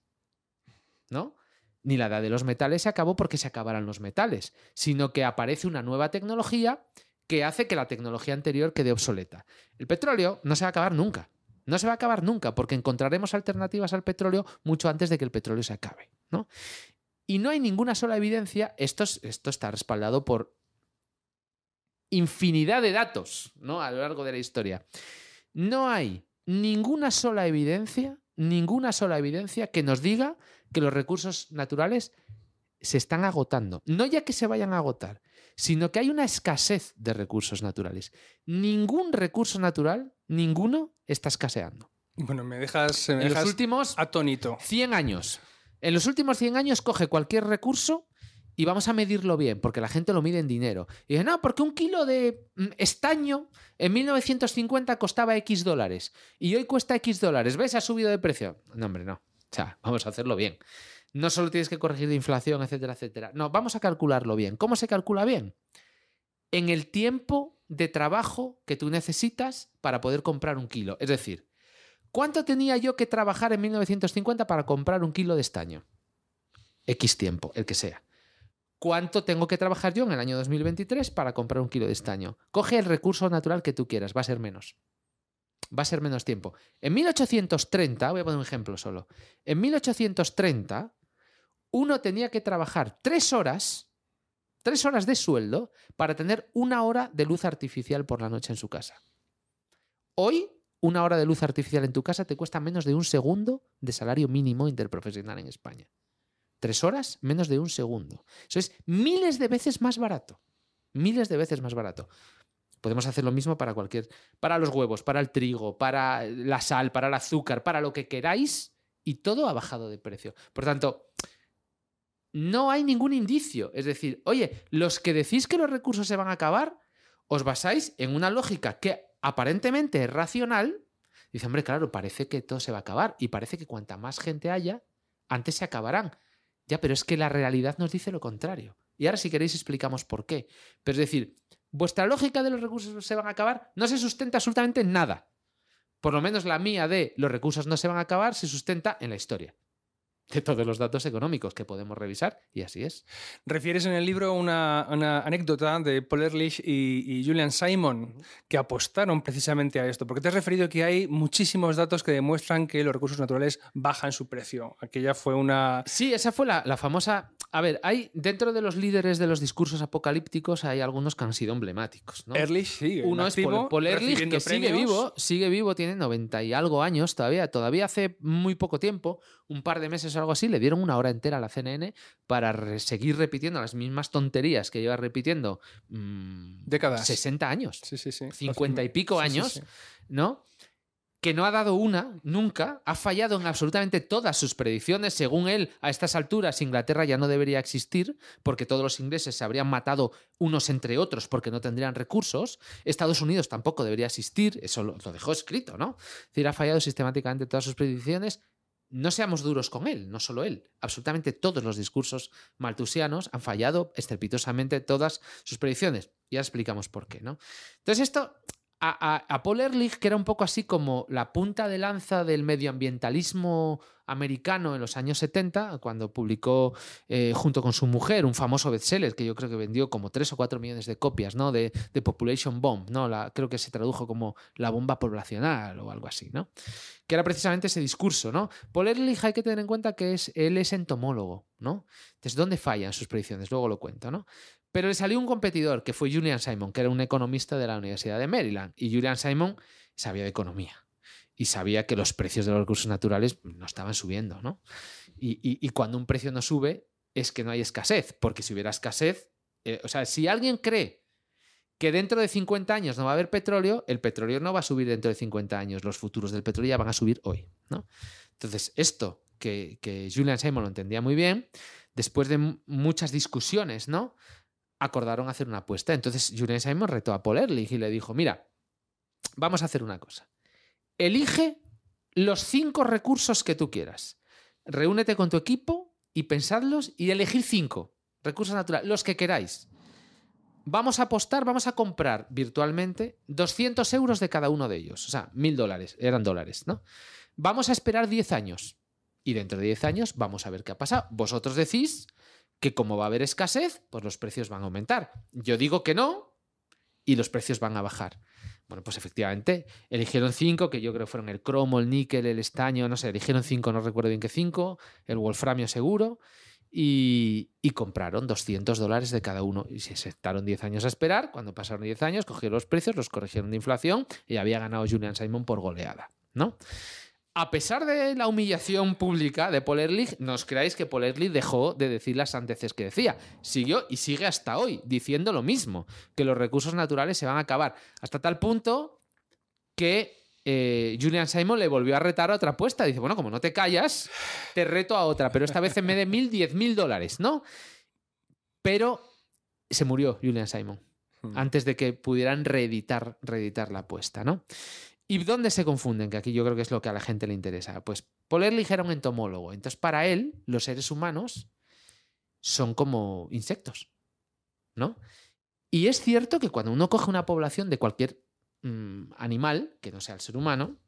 ¿No? Ni la edad de los metales se acabó porque se acabaran los metales, sino que aparece una nueva tecnología que hace que la tecnología anterior quede obsoleta. El petróleo no se va a acabar nunca. No se va a acabar nunca, porque encontraremos alternativas al petróleo mucho antes de que el petróleo se acabe. ¿no? Y no hay ninguna sola evidencia, esto, está respaldado por infinidad de datos ¿no? a lo largo de la historia. No hay ninguna sola evidencia, ninguna sola evidencia que nos diga que los recursos naturales se están agotando. No ya que se vayan a agotar, sino que hay una escasez de recursos naturales. Ningún recurso natural, ninguno, está escaseando. Bueno, me dejas, en los últimos atónito. 100 años. En los últimos 100 años coge cualquier recurso y vamos a medirlo bien, porque la gente lo mide en dinero. Y dice, no, porque un kilo de mm, estaño en 1950 costaba X dólares y hoy cuesta X dólares. ¿Ves? Ha subido de precio. No, hombre, no. O sea, vamos a hacerlo bien. No solo tienes que corregir de inflación, etcétera, etcétera. No, vamos a calcularlo bien. ¿Cómo se calcula bien? En el tiempo de trabajo que tú necesitas para poder comprar un kilo. Es decir, ¿cuánto tenía yo que trabajar en 1950 para comprar un kilo de estaño? X tiempo, el que sea. ¿Cuánto tengo que trabajar yo en el año 2023 para comprar un kilo de estaño? Coge el recurso natural que tú quieras, va a ser menos. Va a ser menos tiempo. En 1830, voy a poner un ejemplo solo. En 1830, uno tenía que trabajar tres horas, tres horas de sueldo, para tener una hora de luz artificial por la noche en su casa. Hoy, una hora de luz artificial en tu casa te cuesta menos de un segundo de salario mínimo interprofesional en España. Tres horas, menos de un segundo. Eso es miles de veces más barato. Miles de veces más barato. Podemos hacer lo mismo para cualquier. Para los huevos, para el trigo, para la sal, para el azúcar, para lo que queráis. Y todo ha bajado de precio. Por tanto, no hay ningún indicio. Es decir, oye, los que decís que los recursos se van a acabar, os basáis en una lógica que aparentemente es racional. Dice, hombre, claro, parece que todo se va a acabar. Y parece que cuanta más gente haya, antes se acabarán. Ya, pero es que la realidad nos dice lo contrario. Y ahora si queréis explicamos por qué. Pero es decir, vuestra lógica de los recursos se van a acabar no se sustenta absolutamente en nada. Por lo menos la mía de los recursos no se van a acabar se sustenta en la historia de todos los datos económicos que podemos revisar y así es. Refieres en el libro una, anécdota de Paul Ehrlich y, Julian Simon que apostaron precisamente a esto, porque te has referido que hay muchísimos datos que demuestran que los recursos naturales bajan su precio. Aquella fue una... Sí, esa fue la, famosa... A ver, hay dentro de los líderes de los discursos apocalípticos hay algunos que han sido emblemáticos. ¿no? Ehrlich sí. Uno es Paul, Ehrlich, que sigue vivo, sigue vivo, tiene 90 y algo años todavía, todavía hace muy poco tiempo, un par de meses algo así, le dieron una hora entera a la CNN para seguir repitiendo las mismas tonterías que lleva repitiendo mm, décadas. 60 años. Sí, sí, sí. 50 y pico años, ¿no? que no ha dado una nunca, ha fallado en absolutamente todas sus predicciones. Según él, a estas alturas Inglaterra ya no debería existir porque todos los ingleses se habrían matado unos entre otros porque no tendrían recursos. Estados Unidos tampoco debería existir, eso lo, dejó escrito, ¿no? Es decir, ha fallado sistemáticamente todas sus predicciones no seamos duros con él, no solo él. Absolutamente todos los discursos maltusianos han fallado estrepitosamente todas sus predicciones. Ya explicamos por qué, ¿no? Entonces, esto a, Paul Ehrlich, que era un poco así como la punta de lanza del medioambientalismo americano en los años 70, cuando publicó eh, junto con su mujer un famoso bestseller que yo creo que vendió como 3 o 4 millones de copias, ¿no? De, Population Bomb, ¿no? Creo que se tradujo como la bomba poblacional o algo así, ¿no? Que era precisamente ese discurso, ¿no? Paul Ehrlich hay que tener en cuenta que es, él es entomólogo, ¿no? Entonces, ¿dónde fallan sus predicciones? Luego lo cuento, ¿no? Pero le salió un competidor, que fue Julian Simon, que era un economista de la Universidad de Maryland. Y Julian Simon sabía de economía y sabía que los precios de los recursos naturales no estaban subiendo, ¿no? Y, cuando un precio no sube es que no hay escasez, porque si hubiera escasez, eh, o sea, si alguien cree que dentro de 50 años no va a haber petróleo, el petróleo no va a subir dentro de 50 años, los futuros del petróleo ya van a subir hoy, ¿no? Entonces, esto que, que Julian Simon lo entendía muy bien, después de muchas discusiones, ¿no? Acordaron hacer una apuesta. Entonces Julian Simon retó a Paul y le dijo, mira, vamos a hacer una cosa. Elige los cinco recursos que tú quieras. Reúnete con tu equipo y pensadlos y elegir cinco recursos naturales, los que queráis. Vamos a apostar, vamos a comprar virtualmente 200 euros de cada uno de ellos. O sea, mil dólares, eran dólares, ¿no? Vamos a esperar 10 años. Y dentro de 10 años vamos a ver qué ha pasado. Vosotros decís que como va a haber escasez, pues los precios van a aumentar. Yo digo que no y los precios van a bajar. Bueno, pues efectivamente, eligieron cinco, que yo creo fueron el cromo, el níquel, el estaño, no sé, eligieron cinco, no recuerdo bien qué cinco, el wolframio seguro, y, compraron 200 dólares de cada uno. Y se sentaron 10 años a esperar. Cuando pasaron 10 años, cogieron los precios, los corrigieron de inflación y había ganado Julian Simon por goleada, ¿no? A pesar de la humillación pública de Paul Ehrlich, no os creáis que Paul Ehrlich dejó de decir las sandeces que decía. Siguió y sigue hasta hoy diciendo lo mismo, que los recursos naturales se van a acabar. Hasta tal punto que eh, Julian Simon le volvió a retar a otra apuesta. Dice, bueno, como no te callas, te reto a otra, pero esta vez en vez de mil, diez mil dólares, ¿no? Pero se murió Julian Simon hmm. antes de que pudieran reeditar, reeditar la apuesta, ¿no? ¿Y dónde se confunden? Que aquí yo creo que es lo que a la gente le interesa. Pues Paul Ehrlich era un entomólogo. Entonces, para él, los seres humanos son como insectos. ¿No? Y es cierto que cuando uno coge una población de cualquier mm, animal, que no sea el ser humano,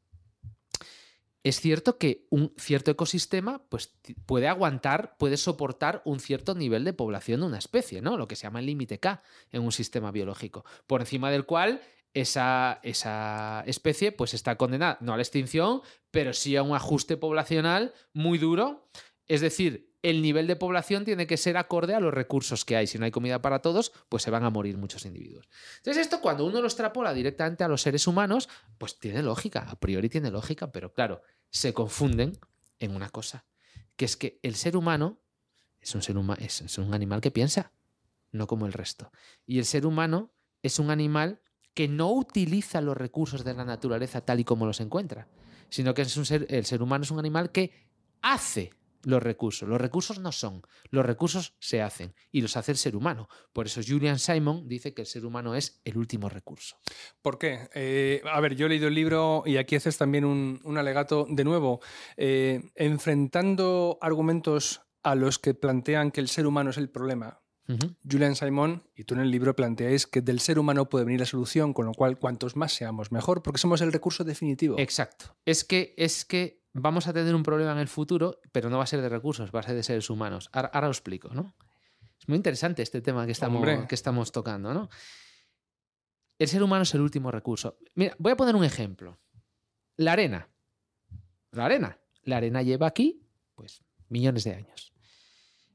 es cierto que un cierto ecosistema pues, puede aguantar, puede soportar un cierto nivel de población de una especie, ¿no? Lo que se llama el límite K en un sistema biológico, por encima del cual esa, esa, especie pues está condenada no a la extinción, pero sí a un ajuste poblacional muy duro. Es decir, el nivel de población tiene que ser acorde a los recursos que hay. Si no hay comida para todos, pues se van a morir muchos individuos. Entonces esto cuando uno lo extrapola directamente a los seres humanos, pues tiene lógica, a priori tiene lógica, pero claro, se confunden en una cosa, que es que el ser humano es un, ser es un animal que piensa, no como el resto. Y el ser humano es un animal que no utiliza los recursos de la naturaleza tal y como los encuentra, sino que es el ser humano es un animal que hace los recursos. Los recursos no son, los recursos se hacen y los hace el ser humano. Por eso Julian Simon dice que el ser humano es el último recurso. ¿Por qué? Eh, a ver, yo he leído el libro y aquí haces también un, alegato de nuevo, eh, enfrentando argumentos a los que plantean que el ser humano es el problema. Julian Simon y tú en el libro planteáis que del ser humano puede venir la solución, con lo cual cuantos más seamos mejor, porque somos el recurso definitivo. Exacto. Es que es que vamos a tener un problema en el futuro, pero no va a ser de recursos, va a ser de seres humanos. Ahora, os explico, ¿no? Es muy interesante este tema que estamos, que estamos tocando, ¿no? El ser humano es el último recurso. Mira, voy a poner un ejemplo. La arena. La arena. La arena lleva aquí, pues, millones de años.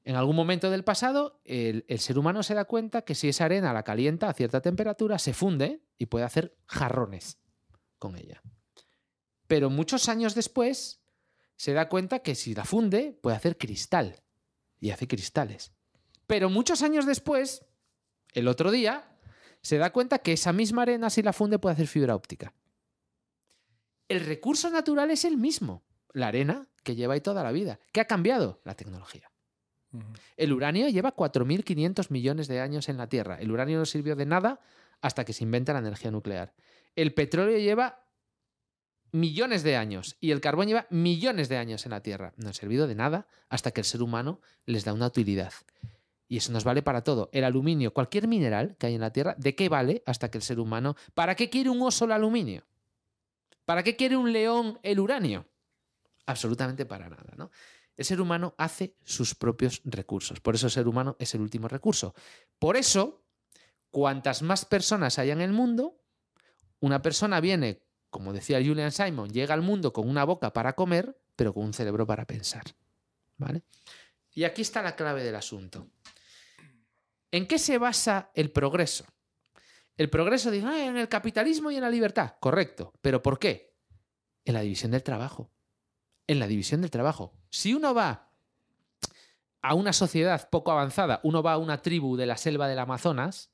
En algún momento del pasado, el, ser humano se da cuenta que si esa arena la calienta a cierta temperatura, se funde y puede hacer jarrones con ella. Pero muchos años después se da cuenta que si la funde puede hacer cristal y hace cristales. Pero muchos años después, el otro día, se da cuenta que esa misma arena si la funde puede hacer fibra óptica. El recurso natural es el mismo, la arena que lleva ahí toda la vida. ¿Qué ha cambiado? La tecnología. El uranio lleva 4.500 millones de años en la Tierra. El uranio no sirvió de nada hasta que se inventa la energía nuclear. El petróleo lleva millones de años y el carbón lleva millones de años en la Tierra. No ha servido de nada hasta que el ser humano les da una utilidad. Y eso nos vale para todo. El aluminio, cualquier mineral que hay en la Tierra, ¿de qué vale hasta que el ser humano... ¿Para qué quiere un oso el aluminio? ¿Para qué quiere un león el uranio? Absolutamente para nada, ¿no? El ser humano hace sus propios recursos. Por eso el ser humano es el último recurso. Por eso, cuantas más personas haya en el mundo, una persona viene como decía Julian Simon, llega al mundo con una boca para comer, pero con un cerebro para pensar. ¿Vale? Y aquí está la clave del asunto. ¿En qué se basa el progreso? El progreso dice, ah, en el capitalismo y en la libertad. Correcto. ¿Pero por qué? En la división del trabajo. En la división del trabajo. Si uno va a una sociedad poco avanzada, uno va a una tribu de la selva del Amazonas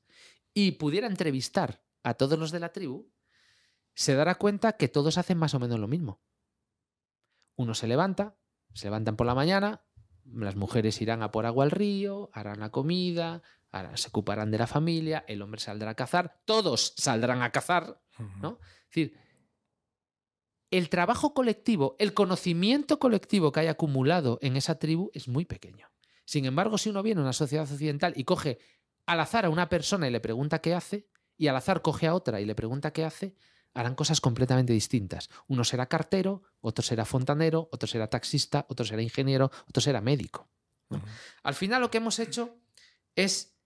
y pudiera entrevistar a todos los de la tribu, se dará cuenta que todos hacen más o menos lo mismo. Uno se levanta, se levantan por la mañana, las mujeres irán a por agua al río, harán la comida, se ocuparán de la familia, el hombre saldrá a cazar, todos saldrán a cazar, ¿no? Es decir, el trabajo colectivo, el conocimiento colectivo que hay acumulado en esa tribu es muy pequeño. Sin embargo, si uno viene a una sociedad occidental y coge al azar a una persona y le pregunta qué hace, y al azar coge a otra y le pregunta qué hace, harán cosas completamente distintas. Uno será cartero, otro será fontanero, otro será taxista, otro será ingeniero, otro será médico. Al final lo que hemos hecho es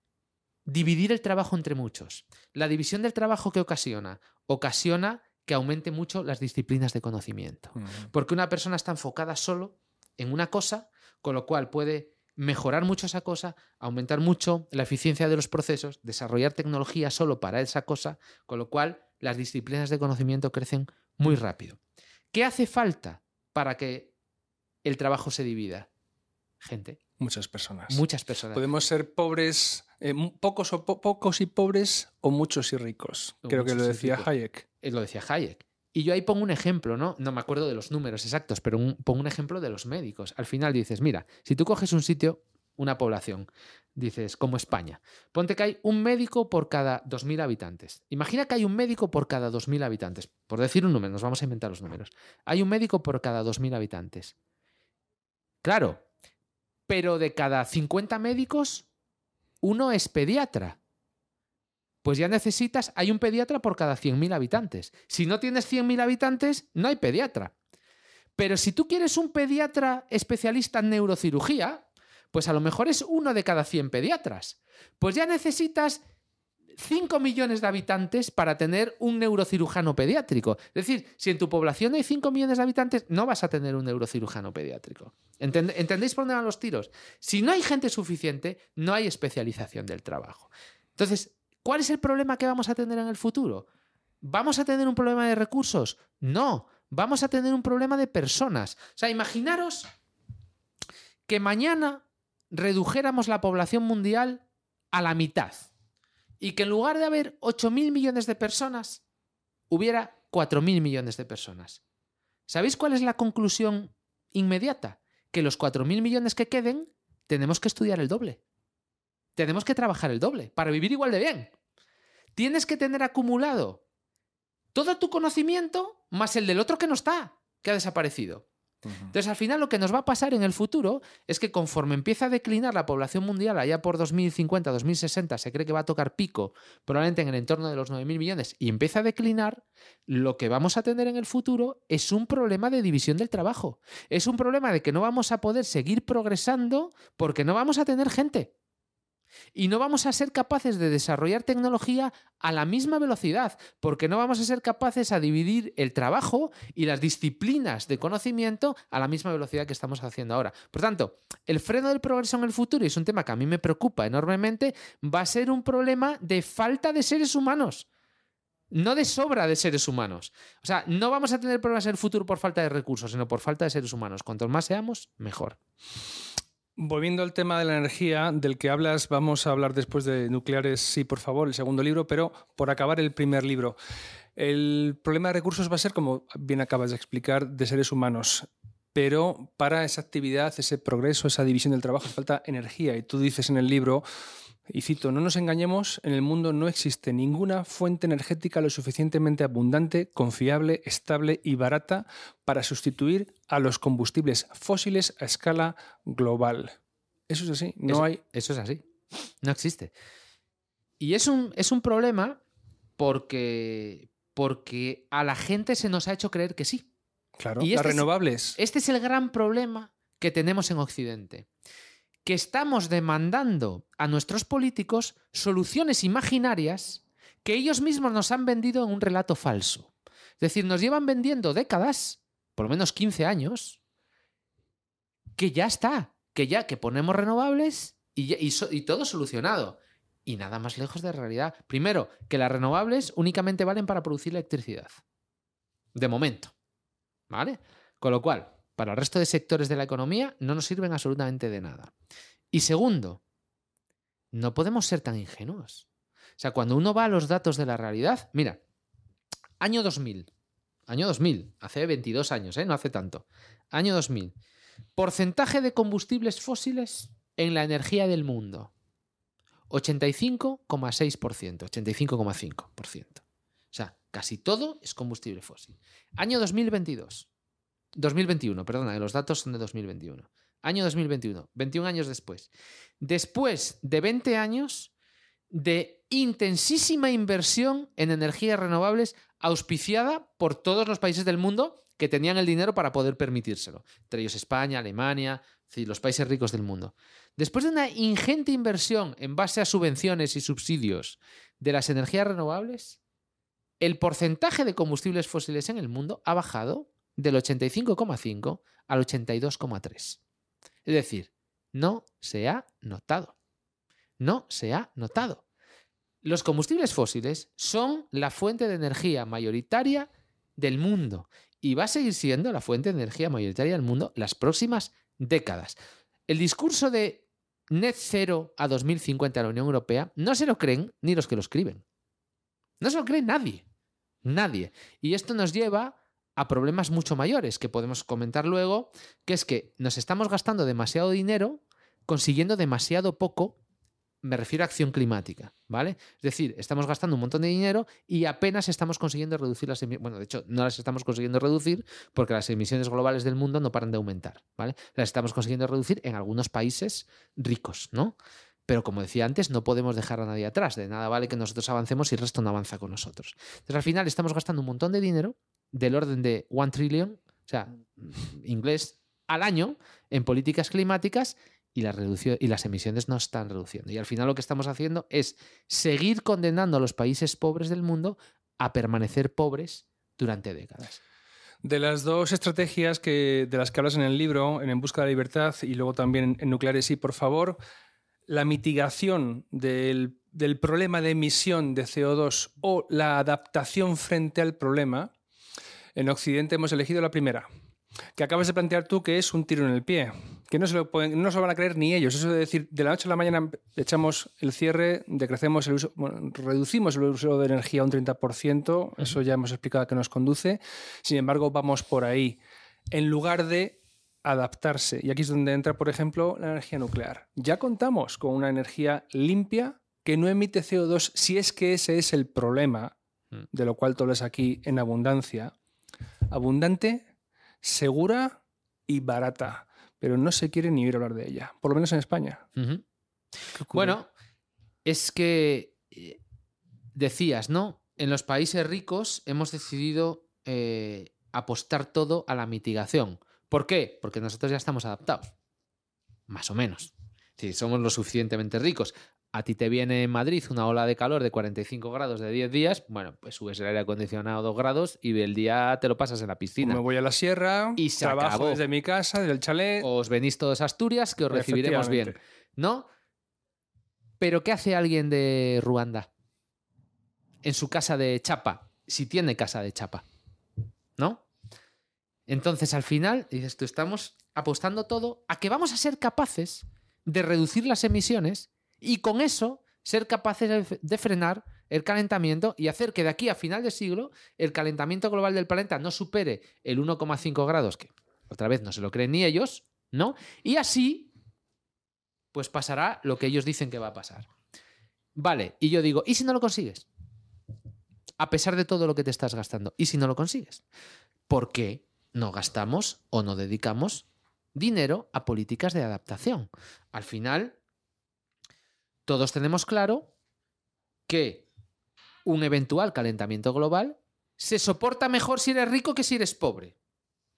dividir el trabajo entre muchos. La división del trabajo que ocasiona, ocasiona que aumente mucho las disciplinas de conocimiento. Porque una persona está enfocada solo en una cosa, con lo cual puede mejorar mucho esa cosa, aumentar mucho la eficiencia de los procesos, desarrollar tecnología solo para esa cosa, con lo cual las disciplinas de conocimiento crecen muy rápido. ¿Qué hace falta para que el trabajo se divida? Gente. Muchas personas. Muchas personas. Podemos ser pobres, eh, pocos, o pocos y pobres, o muchos y ricos. Creo que lo decía Hayek. Eh, lo decía Hayek. Y yo ahí pongo un ejemplo, ¿no? No me acuerdo de los números exactos, pero pongo un ejemplo de los médicos. Al final dices, mira, si tú coges un sitio, una población, dices, como España. Ponte que hay un médico por cada 2.000 habitantes. Imagina que hay un médico por cada 2.000 habitantes. Por decir un número, nos vamos a inventar los números. Hay un médico por cada 2.000 habitantes. Claro, pero de cada 50 médicos, uno es pediatra. Pues ya necesitas, hay un pediatra por cada 100.000 habitantes. Si no tienes 100.000 habitantes, no hay pediatra. Pero si tú quieres un pediatra especialista en neurocirugía, pues a lo mejor es uno de cada 100 pediatras. Pues ya necesitas 5 millones de habitantes para tener un neurocirujano pediátrico. Es decir, si en tu población hay 5 millones de habitantes, no vas a tener un neurocirujano pediátrico. ¿Entendéis por dónde van los tiros? Si no hay gente suficiente, no hay especialización del trabajo. Entonces, ¿cuál es el problema que vamos a tener en el futuro? ¿Vamos a tener un problema de recursos? No, vamos a tener un problema de personas. O sea, imaginaros que mañana redujéramos la población mundial a la mitad y que en lugar de haber 8.000 millones de personas, hubiera 4.000 millones de personas. ¿Sabéis cuál es la conclusión inmediata? Que los 4.000 millones que queden, tenemos que estudiar el doble. Tenemos que trabajar el doble para vivir igual de bien. Tienes que tener acumulado todo tu conocimiento más el del otro que no está, que ha desaparecido. Entonces, al final, lo que nos va a pasar en el futuro es que conforme empieza a declinar la población mundial, allá por 2050, 2060, se cree que va a tocar pico, probablemente en el entorno de los 9.000 millones, y empieza a declinar, lo que vamos a tener en el futuro es un problema de división del trabajo. Es un problema de que no vamos a poder seguir progresando porque no vamos a tener gente. Y no vamos a ser capaces de desarrollar tecnología a la misma velocidad, porque no vamos a ser capaces a dividir el trabajo y las disciplinas de conocimiento a la misma velocidad que estamos haciendo ahora. Por tanto, el freno del progreso en el futuro, y es un tema que a mí me preocupa enormemente, va a ser un problema de falta de seres humanos. No de sobra de seres humanos. O sea, no vamos a tener problemas en el futuro por falta de recursos, sino por falta de seres humanos. Cuantos más seamos, mejor. Volviendo al tema de la energía del que hablas, vamos a hablar después de nucleares, sí, por favor, el segundo libro, pero por acabar el primer libro. El problema de recursos va a ser, como bien acabas de explicar, de seres humanos. Pero para esa actividad, ese progreso, esa división del trabajo, falta energía. Y tú dices en el libro, y cito, no nos engañemos, en el mundo no existe ninguna fuente energética lo suficientemente abundante, confiable, estable y barata para sustituir a los combustibles fósiles a escala global. Eso es así, no eso, hay... Eso es así, no existe. Y es un, es un problema porque, porque a la gente se nos ha hecho creer que sí. Claro, y las este renovables. este es el gran problema que tenemos en Occidente que estamos demandando a nuestros políticos soluciones imaginarias que ellos mismos nos han vendido en un relato falso. Es decir, nos llevan vendiendo décadas, por lo menos 15 años, que ya está, que ya que ponemos renovables y, y todo solucionado. Y nada más lejos de realidad. Primero, que las renovables únicamente valen para producir electricidad. De momento. ¿Vale? Con lo cual, para el resto de sectores de la economía no nos sirven absolutamente de nada. Y segundo, no podemos ser tan ingenuos. O sea, cuando uno va a los datos de la realidad, mira, año 2000, año 2000, hace 22 años, ¿eh? no hace tanto, año 2000, porcentaje de combustibles fósiles en la energía del mundo, 85,6%, 85,5%. O sea, casi todo es combustible fósil. Año 2022, 2021, perdona, los datos son de 2021. Año 2021, 21 años después. Después de 20 años de intensísima inversión en energías renovables auspiciada por todos los países del mundo que tenían el dinero para poder permitírselo, entre ellos España, Alemania, los países ricos del mundo. Después de una ingente inversión en base a subvenciones y subsidios de las energías renovables, el porcentaje de combustibles fósiles en el mundo ha bajado del 85,5 al 82,3. Es decir, no se ha notado. No se ha notado. Los combustibles fósiles son la fuente de energía mayoritaria del mundo y va a seguir siendo la fuente de energía mayoritaria del mundo las próximas décadas. El discurso de net cero a 2050 en la Unión Europea no se lo creen ni los que lo escriben. No se lo cree nadie. Nadie. Y esto nos lleva a problemas mucho mayores que podemos comentar luego, que es que nos estamos gastando demasiado dinero consiguiendo demasiado poco, me refiero a acción climática, ¿vale? Es decir, estamos gastando un montón de dinero y apenas estamos consiguiendo reducir las emisiones. Bueno, de hecho, no las estamos consiguiendo reducir porque las emisiones globales del mundo no paran de aumentar, ¿vale? Las estamos consiguiendo reducir en algunos países ricos, ¿no? Pero como decía antes, no podemos dejar a nadie atrás. De nada vale que nosotros avancemos si el resto no avanza con nosotros. Entonces al final estamos gastando un montón de dinero del orden de one trillion, o sea, inglés, al año en políticas climáticas y las, y las emisiones no están reduciendo. Y al final lo que estamos haciendo es seguir condenando a los países pobres del mundo a permanecer pobres durante décadas. De las dos estrategias que, de las que hablas en el libro, en En Busca de la Libertad y luego también en Nucleares y, por favor, la mitigación del, del problema de emisión de CO2 o la adaptación frente al problema, en Occidente hemos elegido la primera, que acabas de plantear tú que es un tiro en el pie, que no se lo, no se van a creer ni ellos. Eso de decir, de la noche a la mañana echamos el cierre, decrecemos el uso, reducimos el uso de energía un 30%, eso ya hemos explicado que nos conduce. Sin embargo, vamos por ahí. En lugar de adaptarse. Y aquí es donde entra, por ejemplo, la energía nuclear. Ya contamos con una energía limpia que no emite CO2 si es que ese es el problema, mm. de lo cual todo es aquí en abundancia. Abundante, segura y barata, pero no se quiere ni oír hablar de ella, por lo menos en España. Bueno, es que eh, decías, ¿no? En los países ricos hemos decidido eh, apostar todo a la mitigación. ¿Por qué? Porque nosotros ya estamos adaptados. Más o menos. Si somos lo suficientemente ricos a ti te viene en Madrid una ola de calor de 45 grados de 10 días, bueno, pues subes el aire acondicionado a 2 grados y el día te lo pasas en la piscina. me voy a la sierra y se trabajo desde mi casa, desde el chalet. Os venís todos a Asturias, que os recibiremos bien. ¿No? Pero ¿qué hace alguien de Ruanda? En su casa de chapa, si tiene casa de chapa. ¿No? Entonces, al final, dices tú, estamos apostando todo a que vamos a ser capaces de reducir las emisiones y con eso ser capaces de frenar el calentamiento y hacer que de aquí a final de siglo el calentamiento global del planeta no supere el 1,5 grados, que otra vez no se lo creen ni ellos, ¿no? Y así, pues pasará lo que ellos dicen que va a pasar. Vale, y yo digo, ¿y si no lo consigues? A pesar de todo lo que te estás gastando, ¿y si no lo consigues? ¿Por qué no gastamos o no dedicamos dinero a políticas de adaptación? Al final, todos tenemos claro que un eventual calentamiento global se soporta mejor si eres rico que si eres pobre.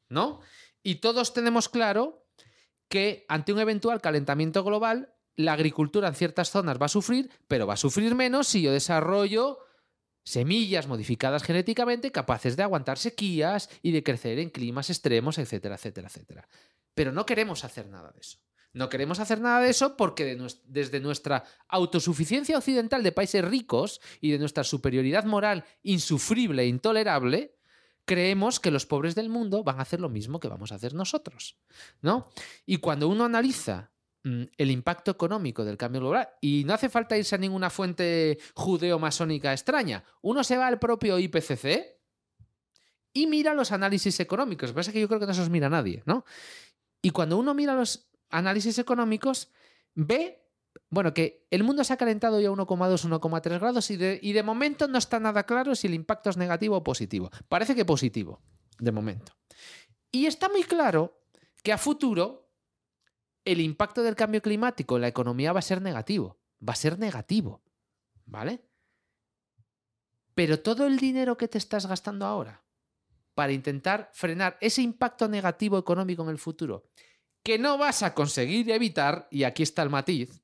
¿No? Y todos tenemos claro que ante un eventual calentamiento global, la agricultura en ciertas zonas va a sufrir, pero va a sufrir menos si yo desarrollo semillas modificadas genéticamente capaces de aguantar sequías y de crecer en climas extremos, etcétera, etcétera, etcétera. Pero no queremos hacer nada de eso. No queremos hacer nada de eso porque desde nuestra autosuficiencia occidental de países ricos y de nuestra superioridad moral insufrible e intolerable, creemos que los pobres del mundo van a hacer lo mismo que vamos a hacer nosotros, ¿no? Y cuando uno analiza mm, el impacto económico del cambio global, y no hace falta irse a ninguna fuente judeo-masónica extraña, uno se va al propio IPCC y mira los análisis económicos. Lo que pasa es que yo creo que no se los mira nadie, ¿no? Y cuando uno mira los análisis económicos, ve bueno, que el mundo se ha calentado ya 1,2, 1,3 grados y de, y de, momento no está nada claro si el impacto es negativo o positivo. Parece que positivo, de momento. Y está muy claro que a futuro el impacto del cambio climático en la economía va a ser negativo. Va a ser negativo. ¿Vale? Pero todo el dinero que te estás gastando ahora para intentar frenar ese impacto negativo económico en el futuro que no vas a conseguir evitar, y aquí está el matiz,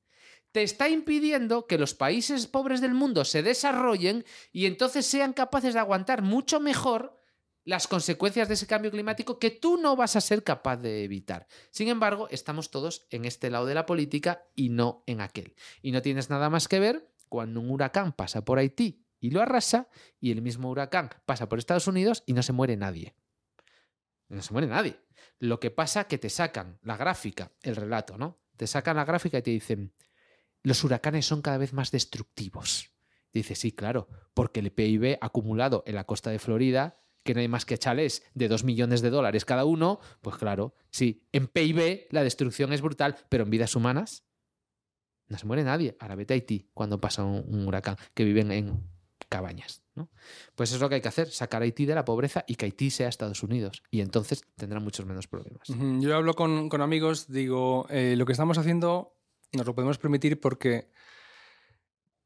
te está impidiendo que los países pobres del mundo se desarrollen y entonces sean capaces de aguantar mucho mejor las consecuencias de ese cambio climático que tú no vas a ser capaz de evitar. Sin embargo, estamos todos en este lado de la política y no en aquel. Y no tienes nada más que ver cuando un huracán pasa por Haití y lo arrasa y el mismo huracán pasa por Estados Unidos y no se muere nadie. No se muere nadie. Lo que pasa que te sacan la gráfica, el relato, ¿no? Te sacan la gráfica y te dicen, los huracanes son cada vez más destructivos. Dice, sí, claro, porque el PIB acumulado en la costa de Florida, que no hay más que chales de 2 millones de dólares cada uno, pues claro, sí, en PIB la destrucción es brutal, pero en vidas humanas no se muere nadie. Ahora vete a Haití cuando pasa un huracán, que viven en cabañas. ¿no? Pues es lo que hay que hacer, sacar a Haití de la pobreza y que Haití sea Estados Unidos. Y entonces tendrán muchos menos problemas. Yo hablo con, amigos, digo, eh, lo que estamos haciendo Nos lo podemos permitir porque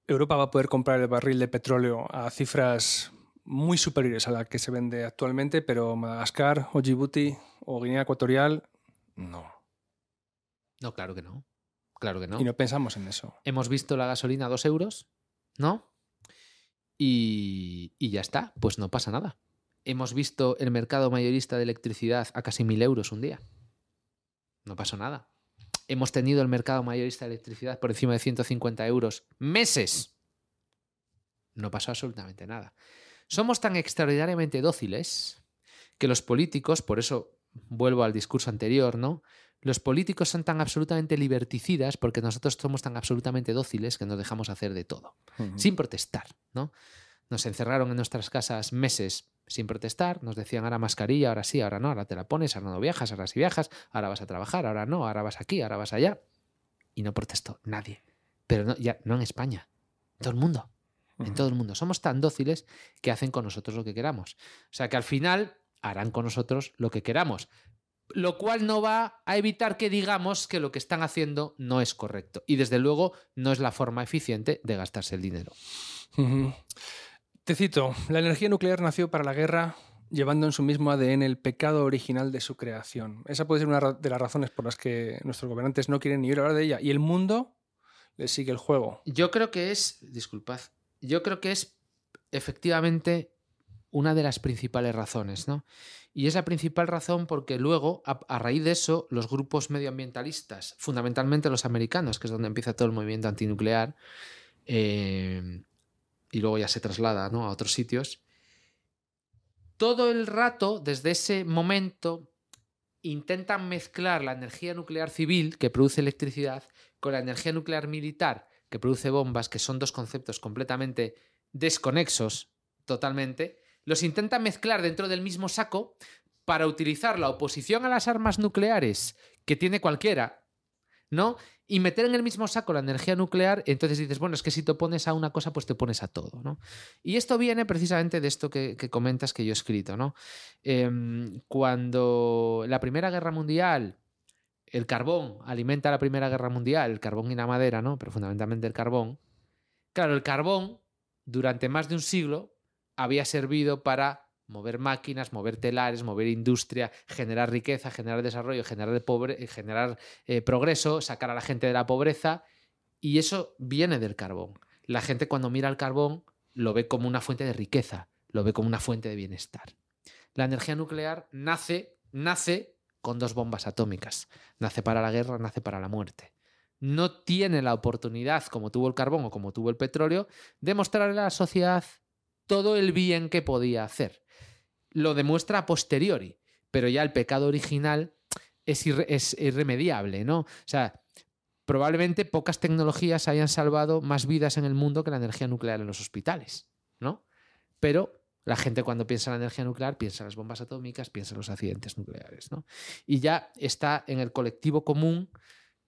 Europa va a poder comprar el barril de petróleo a cifras muy superiores a la que se vende actualmente, pero Madagascar o Djibouti o Guinea Ecuatorial, no. No, claro que no. Claro que no. Y no pensamos en eso. Hemos visto la gasolina a dos euros, ¿no? Y, y ya está, pues no pasa nada. Hemos visto el mercado mayorista de electricidad a casi mil euros un día. No pasó nada. Hemos tenido el mercado mayorista de electricidad por encima de 150 euros meses. No pasó absolutamente nada. Somos tan extraordinariamente dóciles que los políticos, por eso vuelvo al discurso anterior, ¿no? Los políticos son tan absolutamente liberticidas porque nosotros somos tan absolutamente dóciles que nos dejamos hacer de todo, sin protestar, ¿no? Nos encerraron en nuestras casas meses sin protestar, nos decían ahora mascarilla, ahora sí, ahora no, ahora te la pones, ahora no viajas, ahora sí viajas, ahora vas a trabajar, ahora no, ahora vas aquí, ahora vas allá. Y no protestó nadie. Pero no, ya, no en España, en todo el mundo. En todo el mundo. Somos tan dóciles que hacen con nosotros lo que queramos. O sea que al final harán con nosotros lo que queramos. Lo cual no va a evitar que digamos que lo que están haciendo no es correcto. Y desde luego no es la forma eficiente de gastarse el dinero. Te cito, la energía nuclear nació para la guerra llevando en su mismo ADN el pecado original de su creación. Esa puede ser una de las razones por las que nuestros gobernantes no quieren ni oír hablar de ella. Y el mundo le sigue el juego. Yo creo que es, disculpad, yo creo que es efectivamente una de las principales razones, ¿no? Y es la principal razón porque luego, a, raíz de eso, los grupos medioambientalistas, fundamentalmente los americanos, que es donde empieza todo el movimiento antinuclear, eh, y luego ya se traslada ¿no? a otros sitios, todo el rato, desde ese momento, intentan mezclar la energía nuclear civil, que produce electricidad, con la energía nuclear militar, que produce bombas, que son dos conceptos completamente desconexos totalmente, los intentan mezclar dentro del mismo saco para utilizar la oposición a las armas nucleares que tiene cualquiera, ¿no? y meter en el mismo saco la energía nuclear, entonces dices, bueno, es que si te pones a una cosa, pues te pones a todo, ¿no? Y esto viene precisamente de esto que, comentas que yo he escrito, ¿no? Em, cuando la Primera Guerra Mundial, el carbón alimenta la Primera Guerra Mundial, el carbón y la madera, ¿no? Pero fundamentalmente el carbón. Claro, el carbón, durante más de un siglo, había servido para mover máquinas, mover telares, mover industria, generar riqueza, generar desarrollo, generar, pobre, generar eh, progreso, sacar a la gente de la pobreza. Y eso viene del carbón. La gente cuando mira el carbón lo ve como una fuente de riqueza, lo ve como una fuente de bienestar. La energía nuclear nace, nace con dos bombas atómicas. Nace para la guerra, nace para la muerte. No tiene la oportunidad, como tuvo el carbón o como tuvo el petróleo, de mostrarle a la sociedad todo el bien que podía hacer lo demuestra a posteriori, pero ya el pecado original es, irremediable, ¿no? O sea, probablemente pocas tecnologías hayan salvado más vidas en el mundo que la energía nuclear en los hospitales, ¿no? Pero la gente cuando piensa en la energía nuclear piensa en las bombas atómicas, piensa en los accidentes nucleares, ¿no? Y ya está en el colectivo común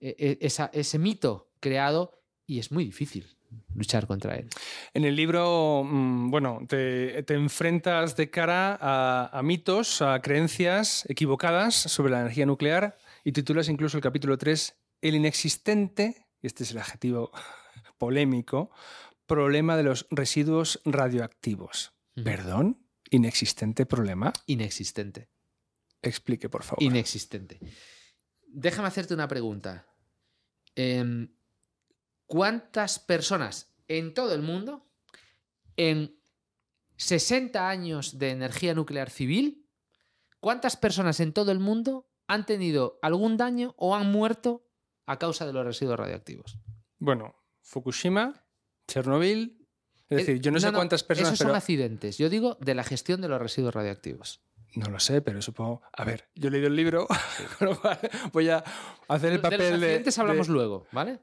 eh, eh, ese mito creado y es muy difícil luchar contra él. En el libro, mm, bueno, te, enfrentas de cara a, mitos, a creencias equivocadas sobre la energía nuclear y titulas incluso el capítulo 3, El inexistente, y este es el adjetivo polémico, problema de los residuos radioactivos. ¿Perdón? ¿Inexistente problema? Inexistente. Explique, por favor. Inexistente. Déjame hacerte una pregunta. Eh, ¿Cuántas personas en todo el mundo, en 60 años de energía nuclear civil, cuántas personas en todo el mundo han tenido algún daño o han muerto a causa de los residuos radioactivos? Bueno, Fukushima, Chernobyl. Es decir, yo no, sé cuántas personas. Esos son accidentes. Yo digo de la gestión de los residuos radioactivos. No lo sé, pero supongo. A ver, yo he leído el libro, voy a hacer el papel de. Los accidentes hablamos luego, ¿vale?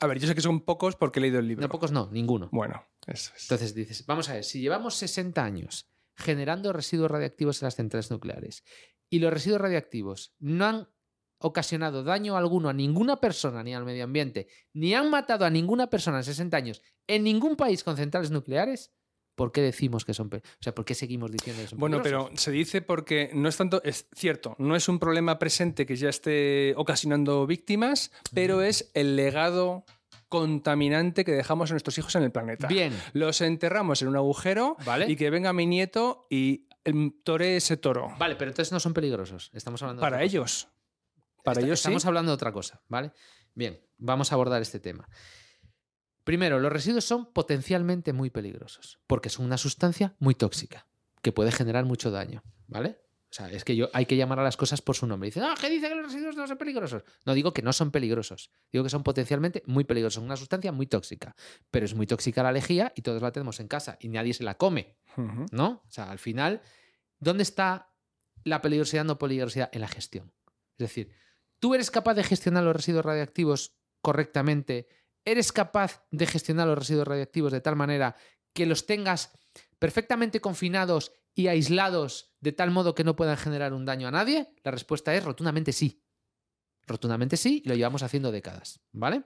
A ver, yo sé que son pocos porque he leído el libro. No, pocos no, ninguno. Bueno, eso es. Entonces dices, vamos a ver, si llevamos 60 años generando residuos radiactivos en las centrales nucleares y los residuos radiactivos no han ocasionado daño alguno a ninguna persona ni al medio ambiente, ni han matado a ninguna persona en 60 años en ningún país con centrales nucleares, ¿Por qué decimos que son peligrosos? O sea, ¿por qué seguimos diciendo que son Bueno, peligrosos? pero se dice porque no es tanto, es cierto, no es un problema presente que ya esté ocasionando víctimas, pero es el legado contaminante que dejamos a nuestros hijos en el planeta. Bien. Los enterramos en un agujero Vale. y que venga mi nieto y toree ese toro. Vale, pero entonces no son peligrosos. Estamos hablando de Para cosa. ellos. Para Esta- ellos Estamos sí. hablando de otra cosa, ¿vale? Bien, vamos a abordar este tema. Primero, los residuos son potencialmente muy peligrosos, porque son una sustancia muy tóxica, que puede generar mucho daño, ¿vale? O sea, es que yo hay que llamar a las cosas por su nombre. Dicen, ah, ¿qué dice que los residuos no son peligrosos? No digo que no son peligrosos, digo que son potencialmente muy peligrosos, son una sustancia muy tóxica, pero es muy tóxica la lejía y todos la tenemos en casa y nadie se la come. ¿no? O sea, al final, ¿dónde está la peligrosidad no peligrosidad? En la gestión. Es decir, ¿tú eres capaz de gestionar los residuos radiactivos correctamente? ¿Eres capaz de gestionar los residuos radiactivos de tal manera que los tengas perfectamente confinados y aislados de tal modo que no puedan generar un daño a nadie? La respuesta es rotundamente sí. Rotundamente sí, y lo llevamos haciendo décadas, ¿vale?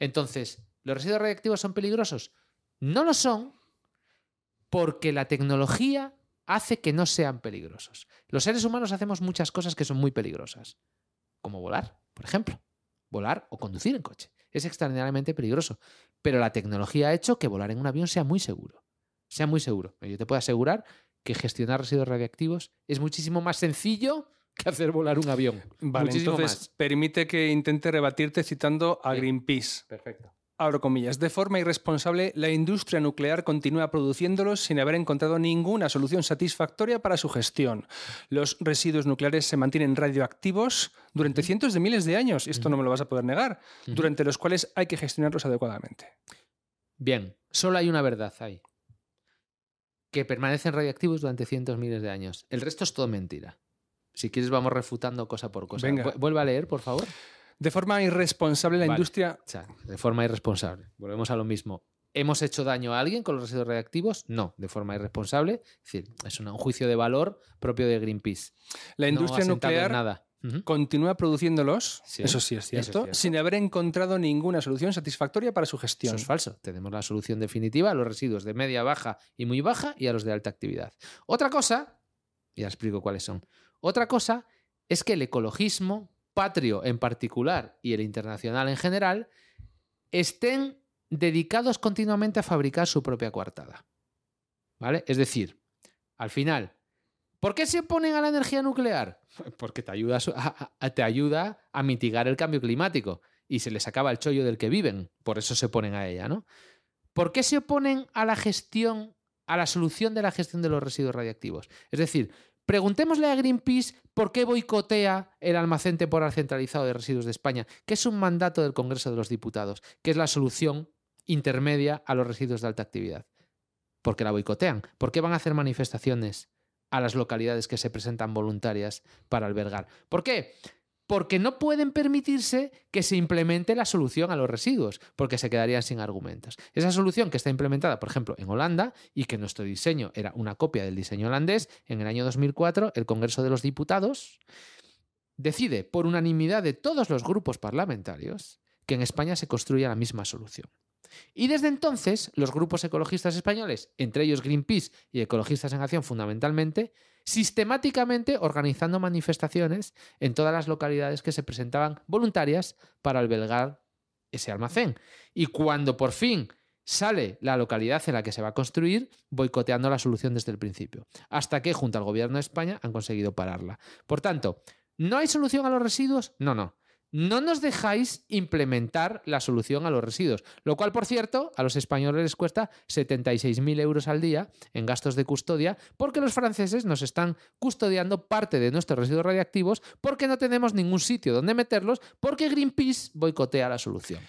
Entonces, ¿los residuos radiactivos son peligrosos? No lo son porque la tecnología hace que no sean peligrosos. Los seres humanos hacemos muchas cosas que son muy peligrosas, como volar, por ejemplo. Volar o conducir en coche. Es extraordinariamente peligroso, pero la tecnología ha hecho que volar en un avión sea muy seguro. Sea muy seguro. Yo te puedo asegurar que gestionar residuos radiactivos es muchísimo más sencillo que hacer volar un avión. Vale, muchísimo entonces más. permite que intente rebatirte citando a. Greenpeace. Perfecto. Abro comillas. De forma irresponsable, la industria nuclear continúa produciéndolos sin haber encontrado ninguna solución satisfactoria para su gestión. Los residuos nucleares se mantienen radioactivos durante cientos de miles de años, y esto no me lo vas a poder negar, durante los cuales hay que gestionarlos adecuadamente. Bien, solo hay una verdad ahí. Que permanecen radiactivos durante cientos miles de años. El resto es todo mentira. Si quieres vamos refutando cosa por cosa. Venga. Vu- Vuelve a leer, por favor. De forma irresponsable, la Vale. industria O sea, de forma irresponsable. Volvemos a lo mismo. ¿Hemos hecho daño a alguien con los residuos radiactivos? No, de forma irresponsable. Es decir, es un juicio de valor propio de Greenpeace. La No industria en nuclear nada. Continúa produciéndolos, Sí, eso sí es eso es cierto, sin haber encontrado ninguna solución satisfactoria para su Eso gestión. es falso. Tenemos la solución definitiva a los residuos de media, baja y muy baja y a los de alta actividad. Otra cosa, ya explico cuáles son. Otra cosa es que el ecologismo, patrio en particular y el internacional en general, estén dedicados continuamente a fabricar su propia coartada. ¿Vale? Es decir, al final, ¿por qué se oponen a la energía nuclear? Porque te ayuda a te ayuda a mitigar el cambio climático y se les acaba el chollo del que viven. Por eso se oponen a ella, ¿no? ¿Por qué se oponen a la gestión, a la solución de la gestión de los residuos radiactivos? Es decir, preguntémosle a Greenpeace por qué boicotea el almacén temporal centralizado de residuos de España, que es un mandato del Congreso de los Diputados, que es la solución intermedia a los residuos de alta actividad. ¿Por qué la boicotean? ¿Por qué van a hacer manifestaciones a las localidades que se presentan voluntarias para albergar? ¿Por qué? Porque no pueden permitirse que se implemente la solución a los residuos, porque se quedarían sin argumentos. Esa solución que está implementada, por ejemplo, en Holanda, y que nuestro diseño era una copia del diseño holandés, en el año 2004 el Congreso de los Diputados decide, por unanimidad de todos los grupos parlamentarios, que en España se construya la misma solución. Y desde entonces, los grupos ecologistas españoles, entre ellos Greenpeace y Ecologistas en Acción fundamentalmente, sistemáticamente organizando manifestaciones en todas las localidades que se presentaban voluntarias para albergar ese almacén. Y cuando por fin sale la localidad en la que se va a construir, boicoteando la solución desde el principio. Hasta que, junto al gobierno de España, han conseguido pararla. Por tanto, ¿no hay solución a los residuos? No, no. No nos dejáis implementar la solución a los residuos, lo cual, por cierto, a los españoles les cuesta 76.000 euros al día en gastos de custodia, porque los franceses nos están custodiando parte de nuestros residuos radiactivos porque no tenemos ningún sitio donde meterlos, porque Greenpeace boicotea la solución.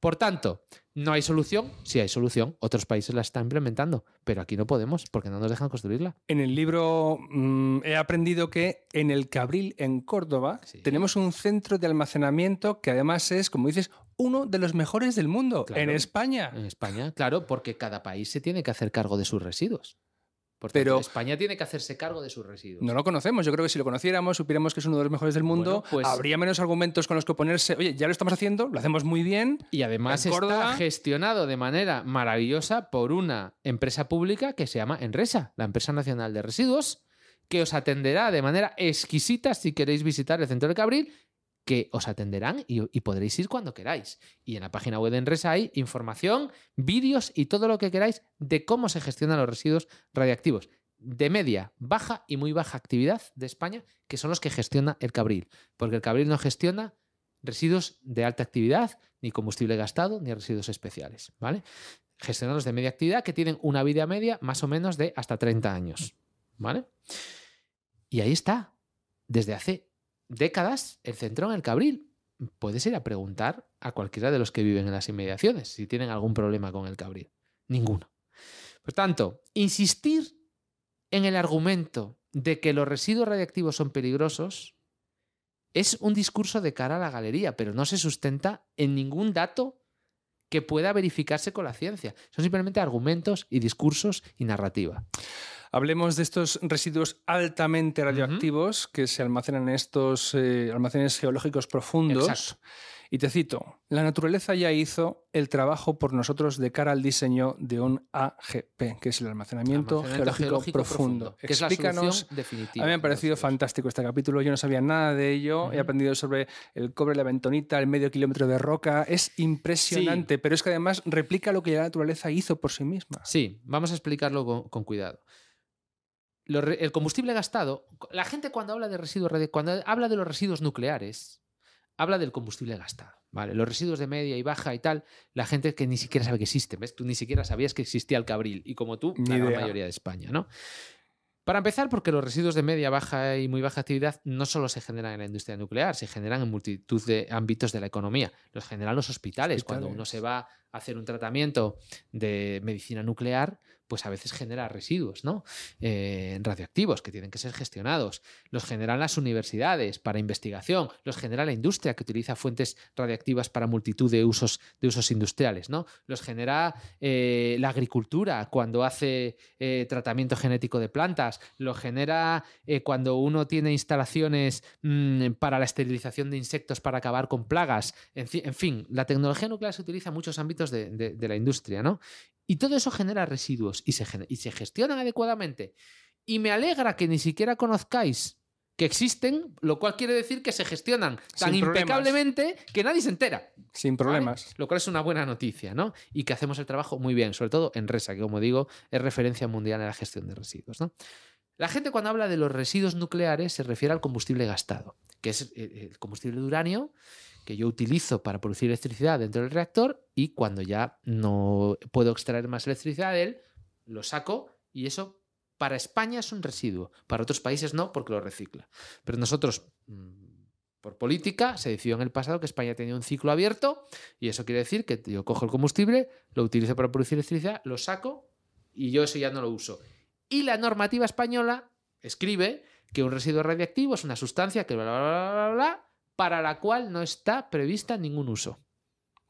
Por tanto, no hay solución. Si hay solución, otros países la están implementando, pero aquí no podemos porque no nos dejan construirla. En el libro mm, he aprendido que en el Cabril, en Córdoba, Sí. tenemos un centro de almacenamiento que además es, como dices, uno de los mejores del mundo, Claro. en España. En España, claro, porque cada país se tiene que hacer cargo de sus residuos. Por pero España tiene que hacerse cargo de sus residuos. No lo conocemos. Yo creo que si lo conociéramos, supiéramos que es uno de los mejores del mundo, pues, habría menos argumentos con los que oponerse. Oye, ya lo estamos haciendo, lo hacemos muy bien. Y además está gestionado de manera maravillosa por una empresa pública que se llama Enresa, la Empresa Nacional de Residuos, que os atenderá de manera exquisita si queréis visitar el centro de Cabril que os atenderán y, podréis ir cuando queráis. Y en la página web de Enresa hay información, vídeos y todo lo que queráis de cómo se gestionan los residuos radiactivos de media, baja y muy baja actividad de España, que son los que gestiona el Cabril. Porque el Cabril no gestiona residuos de alta actividad, ni combustible gastado, ni residuos especiales. ¿vale? Gestiona los de media actividad que tienen una vida media más o menos de hasta 30 años. ¿Vale? Y ahí está. Desde hace décadas el centro en el Cabril. Puedes ir a preguntar a cualquiera de los que viven en las inmediaciones si tienen algún problema con el Cabril. Ninguno. Por tanto, insistir en el argumento de que los residuos radiactivos son peligrosos es un discurso de cara a la galería, pero no se sustenta en ningún dato que pueda verificarse con la ciencia. Son simplemente argumentos y discursos y narrativa. Hablemos de estos residuos altamente radioactivos que se almacenan en estos eh, almacenes geológicos profundos. Y te cito, la naturaleza ya hizo el trabajo por nosotros de cara al diseño de un AGP, que es el almacenamiento, geológico, profundo. Explícanos. definitiva, a mí me ha parecido fantástico este capítulo, yo no sabía nada de ello, he aprendido sobre el cobre, la bentonita, el medio kilómetro de roca, es impresionante, pero es que además replica lo que la naturaleza hizo por sí misma. Sí, vamos a explicarlo con cuidado el combustible gastado, la gente cuando habla de residuos cuando habla de los residuos nucleares, habla del combustible gastado. ¿vale? Los residuos de media y baja y tal, la gente que ni siquiera sabe que existen. ¿ves? Tú ni siquiera sabías que existía el cabril. Y como tú, la mayoría de España, ¿no? Para empezar, porque los residuos de media, baja y muy baja actividad no solo se generan en la industria nuclear, se generan en multitud de ámbitos de la economía. Los generan los hospitales. Cuando uno se va a hacer un tratamiento de medicina nuclear, pues a veces genera residuos ¿no? Eh, radioactivos que tienen que ser gestionados. Los generan las universidades para investigación, los genera la industria que utiliza fuentes radiactivas para multitud de usos, de usos industriales. ¿no? Los genera eh, la agricultura cuando hace eh, tratamiento genético de plantas, lo genera cuando uno tiene instalaciones mm, para la esterilización de insectos para acabar con plagas. En, fin, la tecnología nuclear se utiliza en muchos ámbitos de, de la industria. ¿no? Y todo eso genera residuos y se, y se gestionan adecuadamente. Y me alegra que ni siquiera conozcáis que existen, lo cual quiere decir que se gestionan tan impecablemente que nadie se entera. Sin problemas. Lo cual es una buena noticia, ¿no? Y que hacemos el trabajo muy bien, sobre todo en RESA, que como digo, es referencia mundial en la gestión de residuos, ¿no? La gente cuando habla de los residuos nucleares se refiere al combustible gastado, que es el combustible de uranio que yo utilizo para producir electricidad dentro del reactor y cuando ya no puedo extraer más electricidad de él, lo saco y eso para España es un residuo, para otros países no porque lo recicla. Pero nosotros, mm, por política, se decidió en el pasado que España tenía un ciclo abierto y eso quiere decir que yo cojo el combustible, lo utilizo para producir electricidad, lo saco y yo eso ya no lo uso. Y la normativa española escribe que un residuo radiactivo es una sustancia que bla, bla, bla, bla, para la cual no está prevista ningún uso.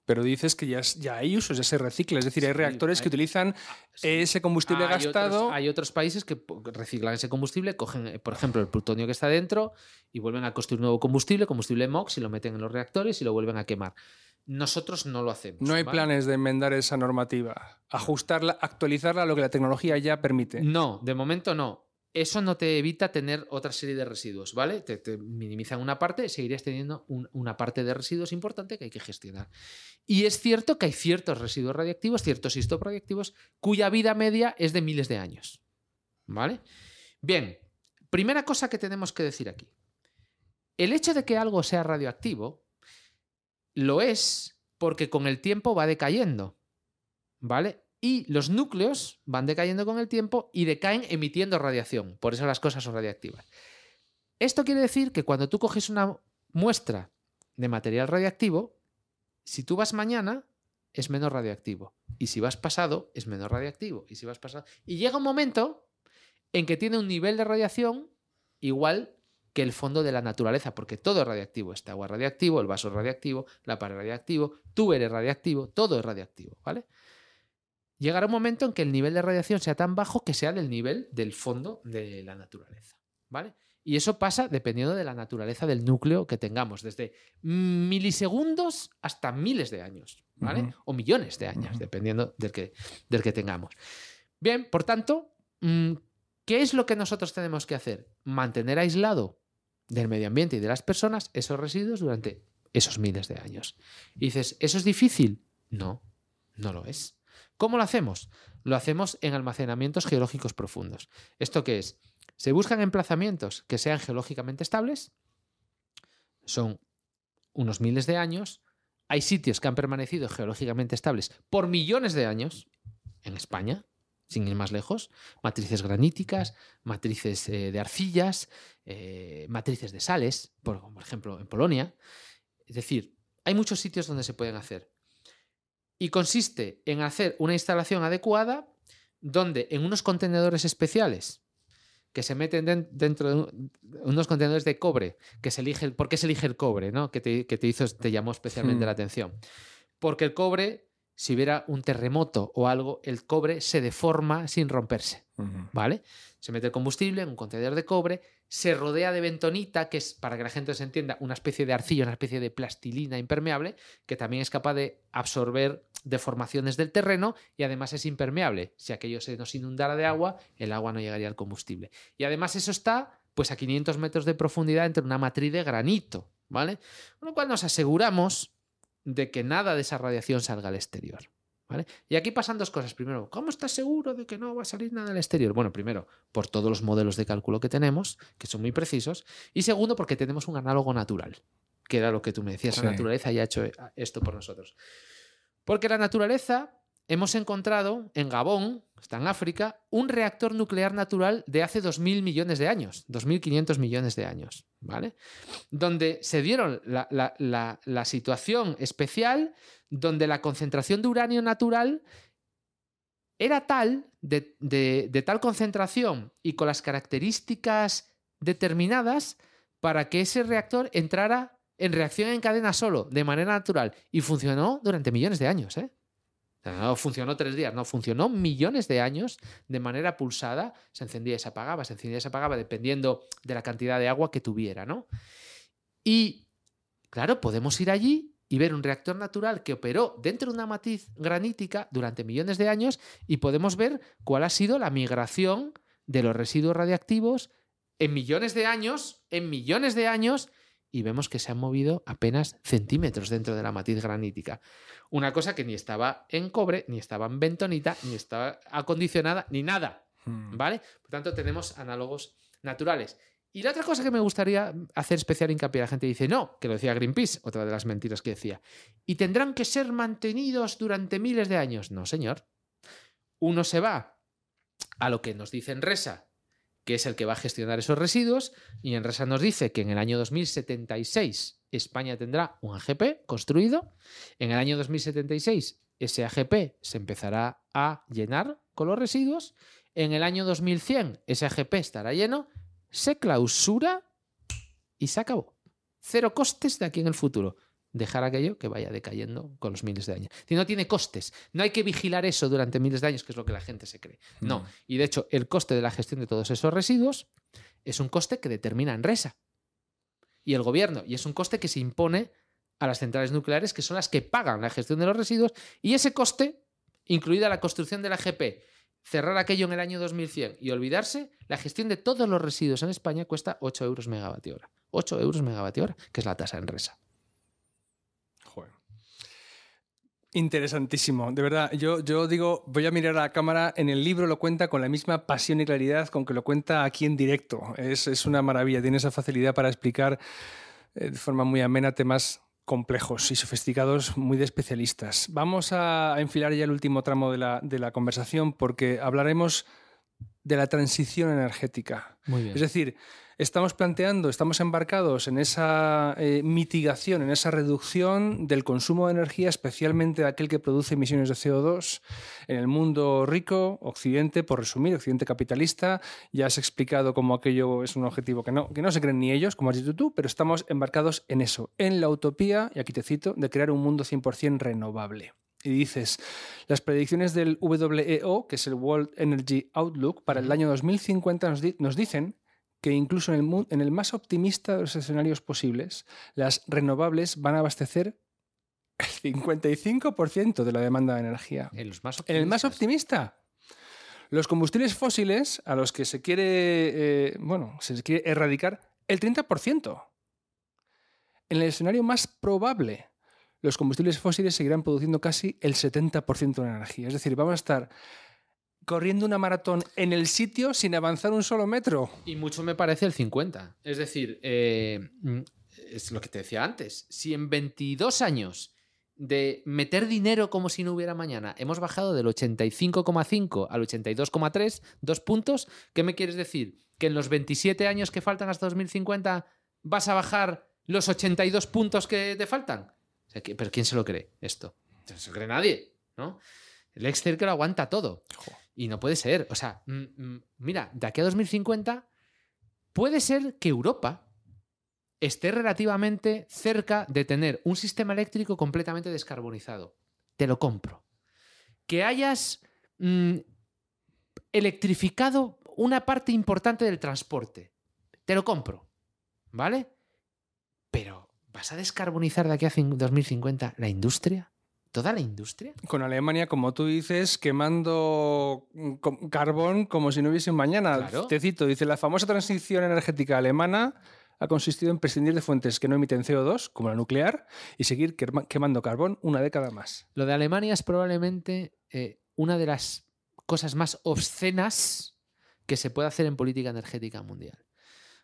Pero dices que ya, ya hay usos, ya se recicla. Es decir, hay reactores que utilizan ese combustible gastado. hay otros países que reciclan ese combustible, cogen, eh, por ejemplo, el plutonio que está dentro y vuelven a construir nuevo combustible, combustible MOX, y lo meten en los reactores y lo vuelven a quemar. Nosotros no lo hacemos. No hay planes de enmendar esa normativa, ajustarla, actualizarla a lo que la tecnología ya permite. No, de momento no eso no te evita tener otra serie de residuos, ¿vale? Te, minimizan una parte, seguirías teniendo una parte de residuos importante que hay que gestionar. Y es cierto que hay ciertos residuos radiactivos, ciertos isótopos radiactivos, cuya vida media es de miles de años, ¿vale? Bien, primera cosa que tenemos que decir aquí. El hecho de que algo sea radioactivo lo es porque con el tiempo va decayendo, ¿vale? Y los núcleos van decayendo con el tiempo y decaen emitiendo radiación. Por eso las cosas son radiactivas. Esto quiere decir que cuando tú coges una muestra de material radiactivo, si tú vas mañana, es menos radiactivo. Y si vas pasado, es menos radiactivo. Y si vas pasado. Y llega un momento en que tiene un nivel de radiación igual que el fondo de la naturaleza, porque todo es radiactivo. Este agua es radiactivo, el vaso es radiactivo, la pared es radiactivo, tú eres radiactivo, todo es radiactivo, ¿vale? Llegará un momento en que el nivel de radiación sea tan bajo que sea del nivel del fondo de la naturaleza. ¿Vale? Y eso pasa dependiendo de la naturaleza del núcleo que tengamos, desde milisegundos hasta miles de años, ¿vale? O millones de años, dependiendo del que, del que tengamos. Bien, por tanto, mm, ¿qué es lo que nosotros tenemos que hacer? Mantener aislado del medio ambiente y de las personas esos residuos durante esos miles de años. Y dices, ¿eso es difícil? No, no lo es. ¿Cómo lo hacemos? Lo hacemos en almacenamientos geológicos profundos. ¿Esto qué es? Se buscan emplazamientos que sean geológicamente estables, son unos miles de años, hay sitios que han permanecido geológicamente estables por millones de años en España, sin ir más lejos, matrices graníticas, matrices eh, de arcillas, eh, matrices de sales, por, por ejemplo en Polonia. Es decir, hay muchos sitios donde se pueden hacer. Y consiste en hacer una instalación adecuada donde en unos contenedores especiales que se meten dentro de unos contenedores de cobre, que se elige, ¿por qué se elige el cobre? ¿no? Que, te, hizo, te llamó especialmente la hmm. atención. Porque el cobre, si hubiera un terremoto o algo, el cobre se deforma sin romperse, ¿vale? Se mete el combustible en un contenedor de cobre, se rodea de bentonita, que es, para que la gente se entienda, una especie de arcilla, una especie de plastilina impermeable, que también es capaz de absorber deformaciones del terreno y además es impermeable. Si aquello se nos inundara de agua, el agua no llegaría al combustible. Y además eso está pues a 500 metros de profundidad entre una matriz de granito, ¿vale? Con lo cual nos aseguramos de que nada de esa radiación salga al exterior. Y aquí pasan dos cosas. Primero, ¿cómo estás seguro de que no va a salir nada al exterior? Bueno, primero, por todos los modelos de cálculo que tenemos, que son muy precisos. Y segundo, porque tenemos un análogo natural, que era lo que tú me decías. La naturaleza ya ha hecho esto por nosotros. Porque la naturaleza hemos encontrado en Gabón, está en África, un reactor nuclear natural de hace 2.000 millones de años, 2.500 millones de años, ¿vale? Donde se dieron la, situación especial donde la concentración de uranio natural era tal, de, de tal concentración y con las características determinadas para que ese reactor entrara en reacción en cadena solo, de manera natural, y funcionó durante millones de años, ¿eh? No funcionó tres días, no, funcionó millones de años de manera pulsada, se encendía y se apagaba, se encendía y se apagaba, dependiendo de la cantidad de agua que tuviera, ¿no? Y, claro, podemos ir allí y ver un reactor natural que operó dentro de una matiz granítica durante millones de años y podemos ver cuál ha sido la migración de los residuos radiactivos en millones de años, en millones de años, y vemos que se han movido apenas centímetros dentro de la matiz granítica. Una cosa que ni estaba en cobre, ni estaba en bentonita, ni estaba acondicionada, ni nada. Hmm. ¿Vale? Por tanto, tenemos análogos naturales. Y la otra cosa que me gustaría hacer especial hincapié, la gente dice, no, que lo decía Greenpeace, otra de las mentiras que decía, y tendrán que ser mantenidos durante miles de años. No, señor. Uno se va a lo que nos dice en Resa, que es el que va a gestionar esos residuos, y en Resa nos dice que en el año 2076 España tendrá un AGP construido, en el año 2076 ese AGP se empezará a llenar con los residuos, en el año 2100 ese AGP estará lleno, se clausura y se acabó. Cero costes de aquí en el futuro dejar aquello que vaya decayendo con los miles de años. Si no tiene costes, no hay que vigilar eso durante miles de años, que es lo que la gente se cree. No. Mm. Y de hecho, el coste de la gestión de todos esos residuos es un coste que determina en RESA y el gobierno, y es un coste que se impone a las centrales nucleares, que son las que pagan la gestión de los residuos, y ese coste, incluida la construcción de la GP, cerrar aquello en el año 2100 y olvidarse, la gestión de todos los residuos en España cuesta 8 euros megavatio hora. 8 euros megavatio hora, que es la tasa en RESA. Interesantísimo, de verdad. Yo, yo digo, voy a mirar a la cámara, en el libro lo cuenta con la misma pasión y claridad con que lo cuenta aquí en directo. Es, es una maravilla, tiene esa facilidad para explicar eh, de forma muy amena temas complejos y sofisticados, muy de especialistas. Vamos a enfilar ya el último tramo de la, de la conversación porque hablaremos de la transición energética. Muy bien. Es decir, estamos planteando, estamos embarcados en esa eh, mitigación, en esa reducción del consumo de energía, especialmente de aquel que produce emisiones de CO2 en el mundo rico, Occidente, por resumir, Occidente capitalista. Ya has explicado cómo aquello es un objetivo que no, que no se creen ni ellos, como has dicho tú, pero estamos embarcados en eso, en la utopía, y aquí te cito, de crear un mundo 100% renovable. y dices, las predicciones del WEO, que es el World Energy Outlook, para el año 2050 nos, dicen que incluso en el, en el, más optimista de los escenarios posibles, las renovables van a abastecer el 55% de la demanda de energía. En, los más en el más optimista. Los combustibles fósiles, a los que se quiere, eh, bueno, se quiere erradicar, el 30%. En el escenario más probable, los combustibles fósiles seguirán produciendo casi el 70% de la energía. Es decir, vamos a estar corriendo una maratón en el sitio sin avanzar un solo metro. Y mucho me parece el 50. Es decir, eh, es lo que te decía antes. Si en 22 años de meter dinero como si no hubiera mañana hemos bajado del 85,5 al 82,3, dos puntos, ¿qué me quieres decir? ¿Que en los 27 años que faltan hasta 2050 vas a bajar los 82 puntos que te faltan? ¿Pero quién se lo cree esto? No se lo cree nadie, ¿no? El Excel que lo aguanta todo. Y no puede ser. O sea, mm, mm, mira, de aquí a 2050 puede ser que Europa esté relativamente cerca de tener un sistema eléctrico completamente descarbonizado. Te lo compro. Que hayas mm, electrificado una parte importante del transporte. Te lo compro. ¿Vale? Pero ¿Vas a descarbonizar de aquí a 2050 la industria? ¿Toda la industria? Con Alemania, como tú dices, quemando carbón como si no hubiese un mañana. Te cito, dice, la famosa transición energética alemana ha consistido en prescindir de fuentes que no emiten CO2, como la nuclear, y seguir quemando carbón una década más. Lo de Alemania es probablemente eh, una de las cosas más obscenas que se puede hacer en política energética mundial.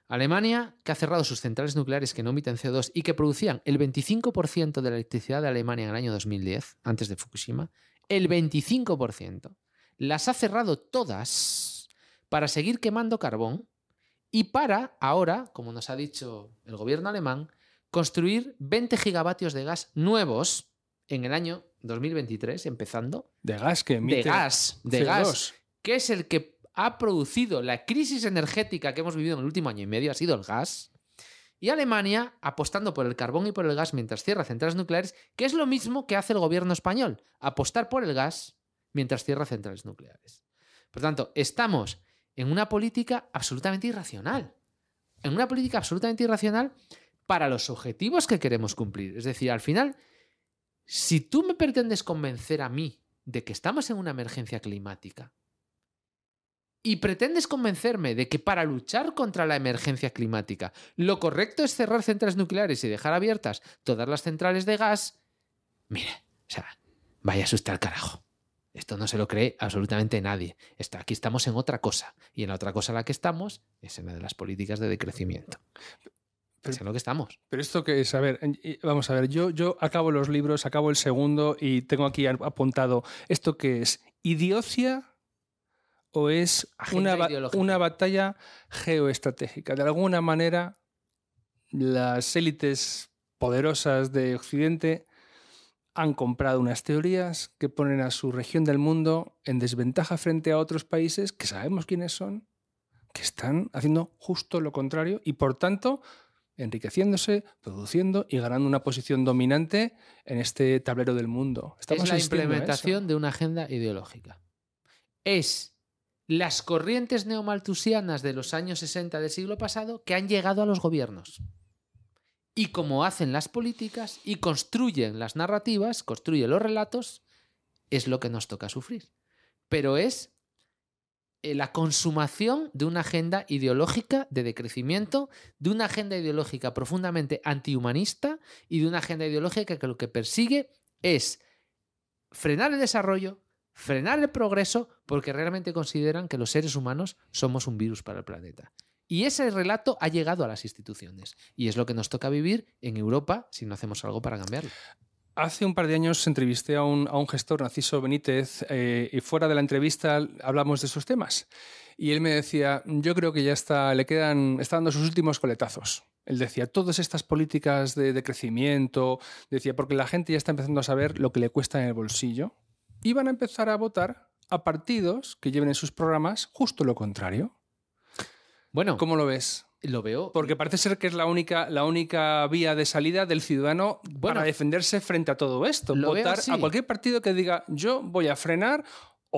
Alemania, que ha cerrado sus centrales nucleares que no emiten CO2 y que producían el 25% de la electricidad de Alemania en el año 2010, antes de Fukushima, el 25%, las ha cerrado todas para seguir quemando carbón y para, ahora, como nos ha dicho el gobierno alemán, construir 20 gigavatios de gas nuevos en el año 2023, empezando. De gas que emite De gas, de gas, que es el que ha producido la crisis energética que hemos vivido en el último año y medio ha sido el gas. Y Alemania apostando por el carbón y por el gas mientras cierra centrales nucleares, que es lo mismo que hace el gobierno español, apostar por el gas mientras cierra centrales nucleares. Por tanto, estamos en una política absolutamente irracional. En una política absolutamente irracional para los objetivos que queremos cumplir. Es decir, al final, si tú me pretendes convencer a mí de que estamos en una emergencia climática, y pretendes convencerme de que para luchar contra la emergencia climática lo correcto es cerrar centrales nucleares y dejar abiertas todas las centrales de gas, mire, o sea, vaya a asustar carajo. Esto no se lo cree absolutamente nadie. Está, aquí estamos en otra cosa. Y en la otra cosa en la que estamos es en la de las políticas de decrecimiento. Pero, es en lo que estamos. Pero esto que es, a ver, vamos a ver, yo, yo acabo los libros, acabo el segundo y tengo aquí apuntado esto que es idiocia o es una, una, batalla geoestratégica. De alguna manera, las élites poderosas de Occidente han comprado unas teorías que ponen a su región del mundo en desventaja frente a otros países que sabemos quiénes son, que están haciendo justo lo contrario y por tanto enriqueciéndose, produciendo y ganando una posición dominante en este tablero del mundo. Estamos es la implementación de una agenda ideológica. Es las corrientes neomaltusianas de los años 60 del siglo pasado que han llegado a los gobiernos. Y como hacen las políticas y construyen las narrativas, construyen los relatos, es lo que nos toca sufrir. Pero es eh, la consumación de una agenda ideológica de decrecimiento, de una agenda ideológica profundamente antihumanista y de una agenda ideológica que lo que persigue es frenar el desarrollo, frenar el progreso porque realmente consideran que los seres humanos somos un virus para el planeta. Y ese relato ha llegado a las instituciones. Y es lo que nos toca vivir en Europa si no hacemos algo para cambiarlo. Hace un par de años entrevisté a un, gestor, Narciso Benítez, eh, y fuera de la entrevista hablamos de esos temas. Y él me decía, yo creo que ya está, le quedan, está dando sus últimos coletazos. Él decía, todas estas políticas de, de crecimiento, decía, porque la gente ya está empezando a saber lo que le cuesta en el bolsillo, iban a empezar a votar a partidos que lleven en sus programas justo lo contrario. Bueno, ¿cómo lo ves? lo veo. Porque parece ser que es la única, la única vía de salida del ciudadano para defenderse frente a todo esto. Votar a cualquier partido que diga yo voy a frenar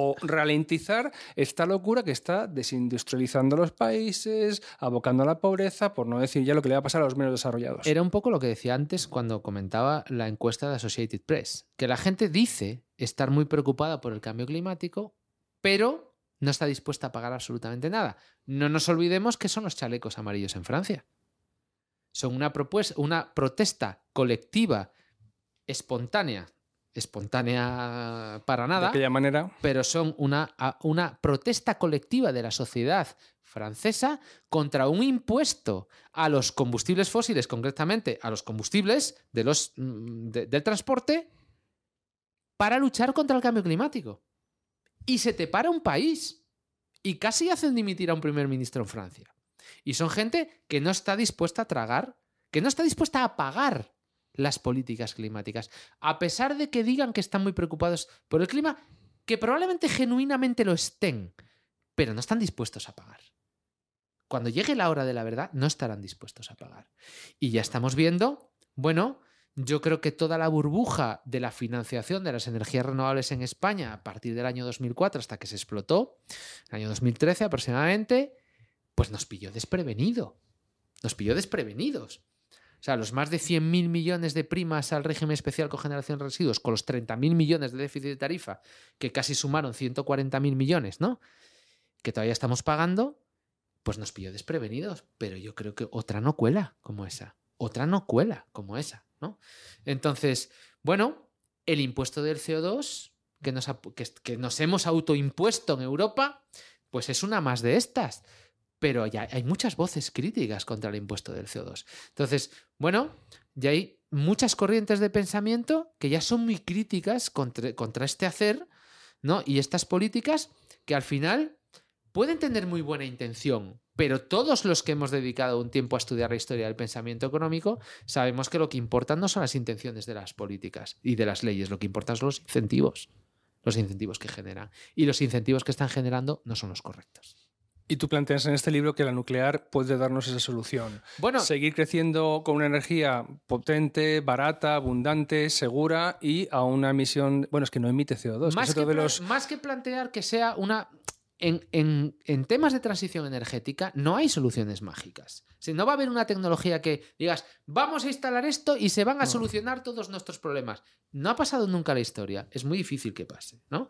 o ralentizar esta locura que está desindustrializando los países, abocando a la pobreza, por no decir ya lo que le va a pasar a los menos desarrollados. Era un poco lo que decía antes cuando comentaba la encuesta de Associated Press, que la gente dice estar muy preocupada por el cambio climático, pero no está dispuesta a pagar absolutamente nada. No nos olvidemos que son los chalecos amarillos en Francia. Son una, propuesta, una protesta colectiva, espontánea, espontánea para nada. De aquella manera. Pero son una, una protesta colectiva de la sociedad francesa contra un impuesto a los combustibles fósiles, concretamente a los combustibles de los, mm, del transporte, para luchar contra el cambio climático. Y se te para un país. Y casi hacen dimitir a un primer ministro en Francia. Y son gente que no está dispuesta a tragar, que no está dispuesta a pagar las políticas climáticas. A pesar de que digan que están muy preocupados por el clima, que probablemente genuinamente lo estén, pero no están dispuestos a pagar. Cuando llegue la hora de la verdad, no estarán dispuestos a pagar. Y ya estamos viendo, bueno, yo creo que toda la burbuja de la financiación de las energías renovables en España a partir del año 2004 hasta que se explotó, el año 2013 aproximadamente, pues nos pilló desprevenido. Nos pilló desprevenidos. O sea, los más de 100.000 millones de primas al régimen especial cogeneración de residuos con los 30.000 millones de déficit de tarifa, que casi sumaron 140.000 millones, ¿no? Que todavía estamos pagando, pues nos pilló desprevenidos. Pero yo creo que otra no cuela como esa. Otra no cuela como esa, ¿no? Entonces, bueno, el impuesto del CO2 que nos, que nos hemos autoimpuesto en Europa, pues es una más de estas pero ya hay muchas voces críticas contra el impuesto del CO2. Entonces, bueno, ya hay muchas corrientes de pensamiento que ya son muy críticas contra, este hacer, ¿no? Y estas políticas que al final pueden tener muy buena intención, pero todos los que hemos dedicado un tiempo a estudiar la historia del pensamiento económico sabemos que lo que importan no son las intenciones de las políticas y de las leyes, lo que importan son los incentivos, los incentivos que generan. Y los incentivos que están generando no son los correctos. Y tú planteas en este libro que la nuclear puede darnos esa solución. Bueno, seguir creciendo con una energía potente, barata, abundante, segura y a una emisión. Bueno, es que no emite CO2. Más, que, más que plantear que sea una. En, en, temas de transición energética no hay soluciones mágicas. Si no va a haber una tecnología que digas, vamos a instalar esto y se van a solucionar todos nuestros problemas. No ha pasado nunca la historia. Es muy difícil que pase, ¿no?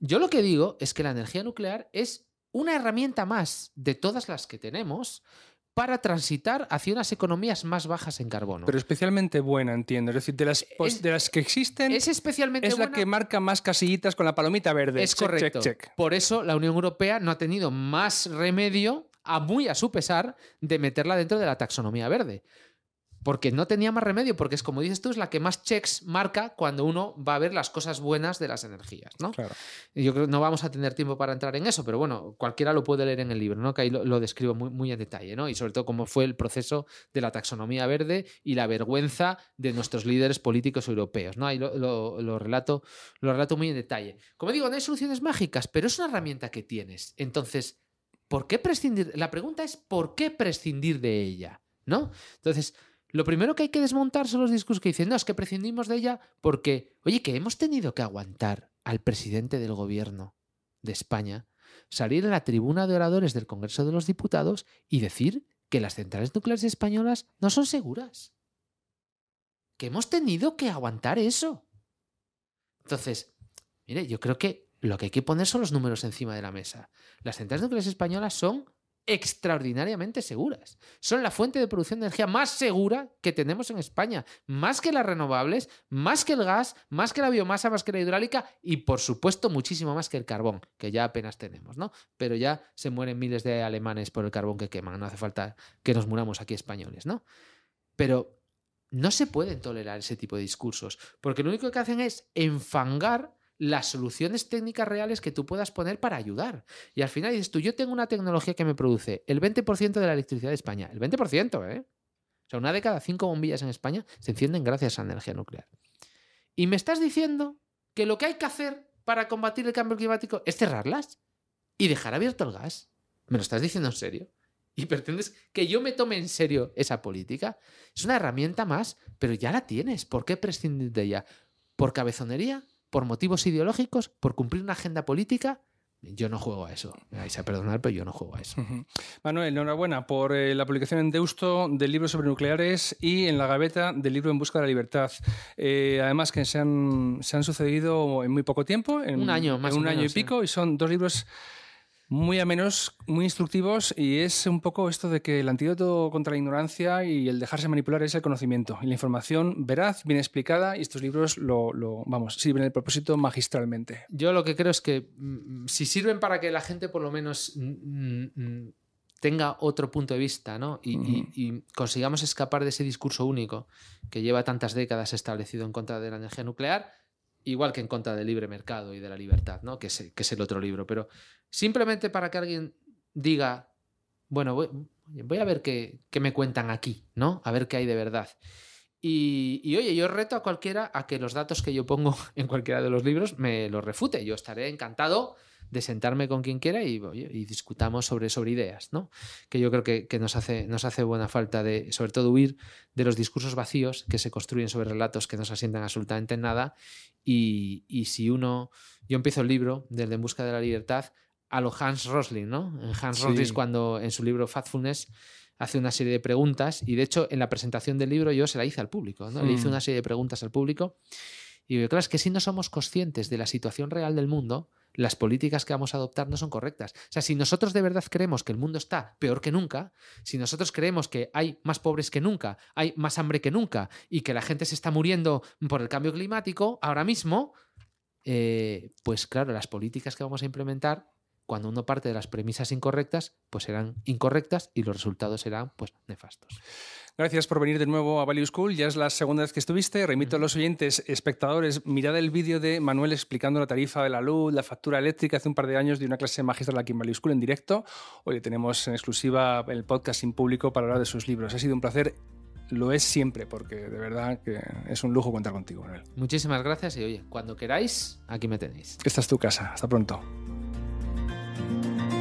Yo lo que digo es que la energía nuclear es una herramienta más de todas las que tenemos para transitar hacia unas economías más bajas en carbono. Pero especialmente buena, entiendo. Es decir, de las, de las que existen, es, especialmente es la que marca más casillitas con la palomita verde. Es correcto. Por eso la Unión Europea no ha tenido más remedio, a muy a su pesar, de meterla dentro de la taxonomía verde porque no tenía más remedio, porque es como dices tú, es la que más checks marca cuando uno va a ver las cosas buenas de las energías, ¿no? Claro. yo creo que no vamos a tener tiempo para entrar en eso, pero bueno, cualquiera lo puede leer en el libro, ¿no? Que ahí lo, describo muy, muy en detalle, ¿no? Y sobre todo cómo fue el proceso de la taxonomía verde y la vergüenza de nuestros líderes políticos europeos, ¿no? Ahí lo, relato, lo relato muy en detalle. Como digo, no hay soluciones mágicas, pero es una herramienta que tienes. Entonces, ¿por qué prescindir? La pregunta es, ¿por qué prescindir de ella? ¿No? Entonces, lo primero que hay que desmontar son los discursos que dicen, no, es que prescindimos de ella porque, oye, que hemos tenido que aguantar al presidente del gobierno de España salir a la tribuna de oradores del Congreso de los Diputados y decir que las centrales nucleares españolas no son seguras. Que hemos tenido que aguantar eso. Entonces, mire, yo creo que lo que hay que poner son los números encima de la mesa. Las centrales nucleares españolas son extraordinariamente seguras. Son la fuente de producción de energía más segura que tenemos en España, más que las renovables, más que el gas, más que la biomasa, más que la hidráulica y por supuesto muchísimo más que el carbón, que ya apenas tenemos, ¿no? Pero ya se mueren miles de alemanes por el carbón que queman, no hace falta que nos muramos aquí españoles, ¿no? Pero no se pueden tolerar ese tipo de discursos, porque lo único que hacen es enfangar las soluciones técnicas reales que tú puedas poner para ayudar. Y al final dices tú, yo tengo una tecnología que me produce el 20% de la electricidad de España. El 20%, ¿eh? O sea, una de cada cinco bombillas en España se encienden gracias a energía nuclear. Y me estás diciendo que lo que hay que hacer para combatir el cambio climático es cerrarlas y dejar abierto el gas. ¿Me lo estás diciendo en serio? y pretendes que yo me tome en serio esa política. Es una herramienta más, pero ya la tienes. ¿Por qué prescindir de ella? ¿Por cabezonería? ¿Por motivos ideológicos? ¿Por cumplir una agenda política? Yo no juego a eso. Me vais a perdonar, pero yo no juego a eso. Manuel, enhorabuena por eh, la publicación en Deusto del libro sobre nucleares y en la gaveta del libro En Busca de la Libertad. Eh, además, que se han, se han sucedido en muy poco tiempo, en un año más. En un año y pico, y son dos libros muy amenos, muy instructivos y es un poco esto de que el antídoto contra la ignorancia y el dejarse manipular es el conocimiento y la información veraz, bien explicada y estos libros lo, vamos, sirven el propósito magistralmente. Yo lo que creo es que mm, si sirven para que la gente por lo menos mm, mm, tenga otro punto de vista ¿no? y, y, consigamos escapar de ese discurso único que lleva tantas décadas establecido en contra de la energía nuclear, igual que en contra del libre mercado y de la libertad, ¿no? que, es, que es el otro libro. Pero simplemente para que alguien diga, bueno, voy, a ver qué, me cuentan aquí, ¿no? A ver qué hay de verdad. Y, y, oye, yo reto a cualquiera a que los datos que yo pongo en cualquiera de los libros me los refute. Yo estaré encantado de sentarme con quien quiera y, discutamos sobre, sobre ideas, ¿no? Que yo creo que, nos, hace, nos hace buena falta de, sobre todo, huir de los discursos vacíos que se construyen sobre relatos que no se asientan absolutamente en nada. Y, y si uno, yo empiezo el libro del En Busca de la Libertad a lo Hans Rosling, ¿no? Hans Rosling cuando en su libro Factfulness hace una serie de preguntas y de hecho en la presentación del libro yo se la hice al público, ¿no? Le hice mm. una serie de preguntas al público y claro, es que si no somos conscientes de la situación real del mundo, las políticas que vamos a adoptar no son correctas. O sea, si nosotros de verdad creemos que el mundo está peor que nunca, si nosotros creemos que hay más pobres que nunca, hay más hambre que nunca y que la gente se está muriendo por el cambio climático ahora mismo, eh, pues claro, las políticas que vamos a implementar cuando uno parte de las premisas incorrectas, pues serán incorrectas y los resultados serán pues nefastos. Gracias por venir de nuevo a Value School. Ya es la segunda vez que estuviste. Remito a los oyentes, espectadores, mirad el vídeo de Manuel explicando la tarifa de la luz, la factura eléctrica hace un par de años de una clase magistral aquí en Value School en directo. Hoy tenemos en exclusiva el podcast sin público para hablar de sus libros. Ha sido un placer lo es siempre, porque de verdad que es un lujo contar contigo, Manuel. Muchísimas gracias y oye, cuando queráis, aquí me tenéis. Esta es tu casa. Hasta pronto. Bye.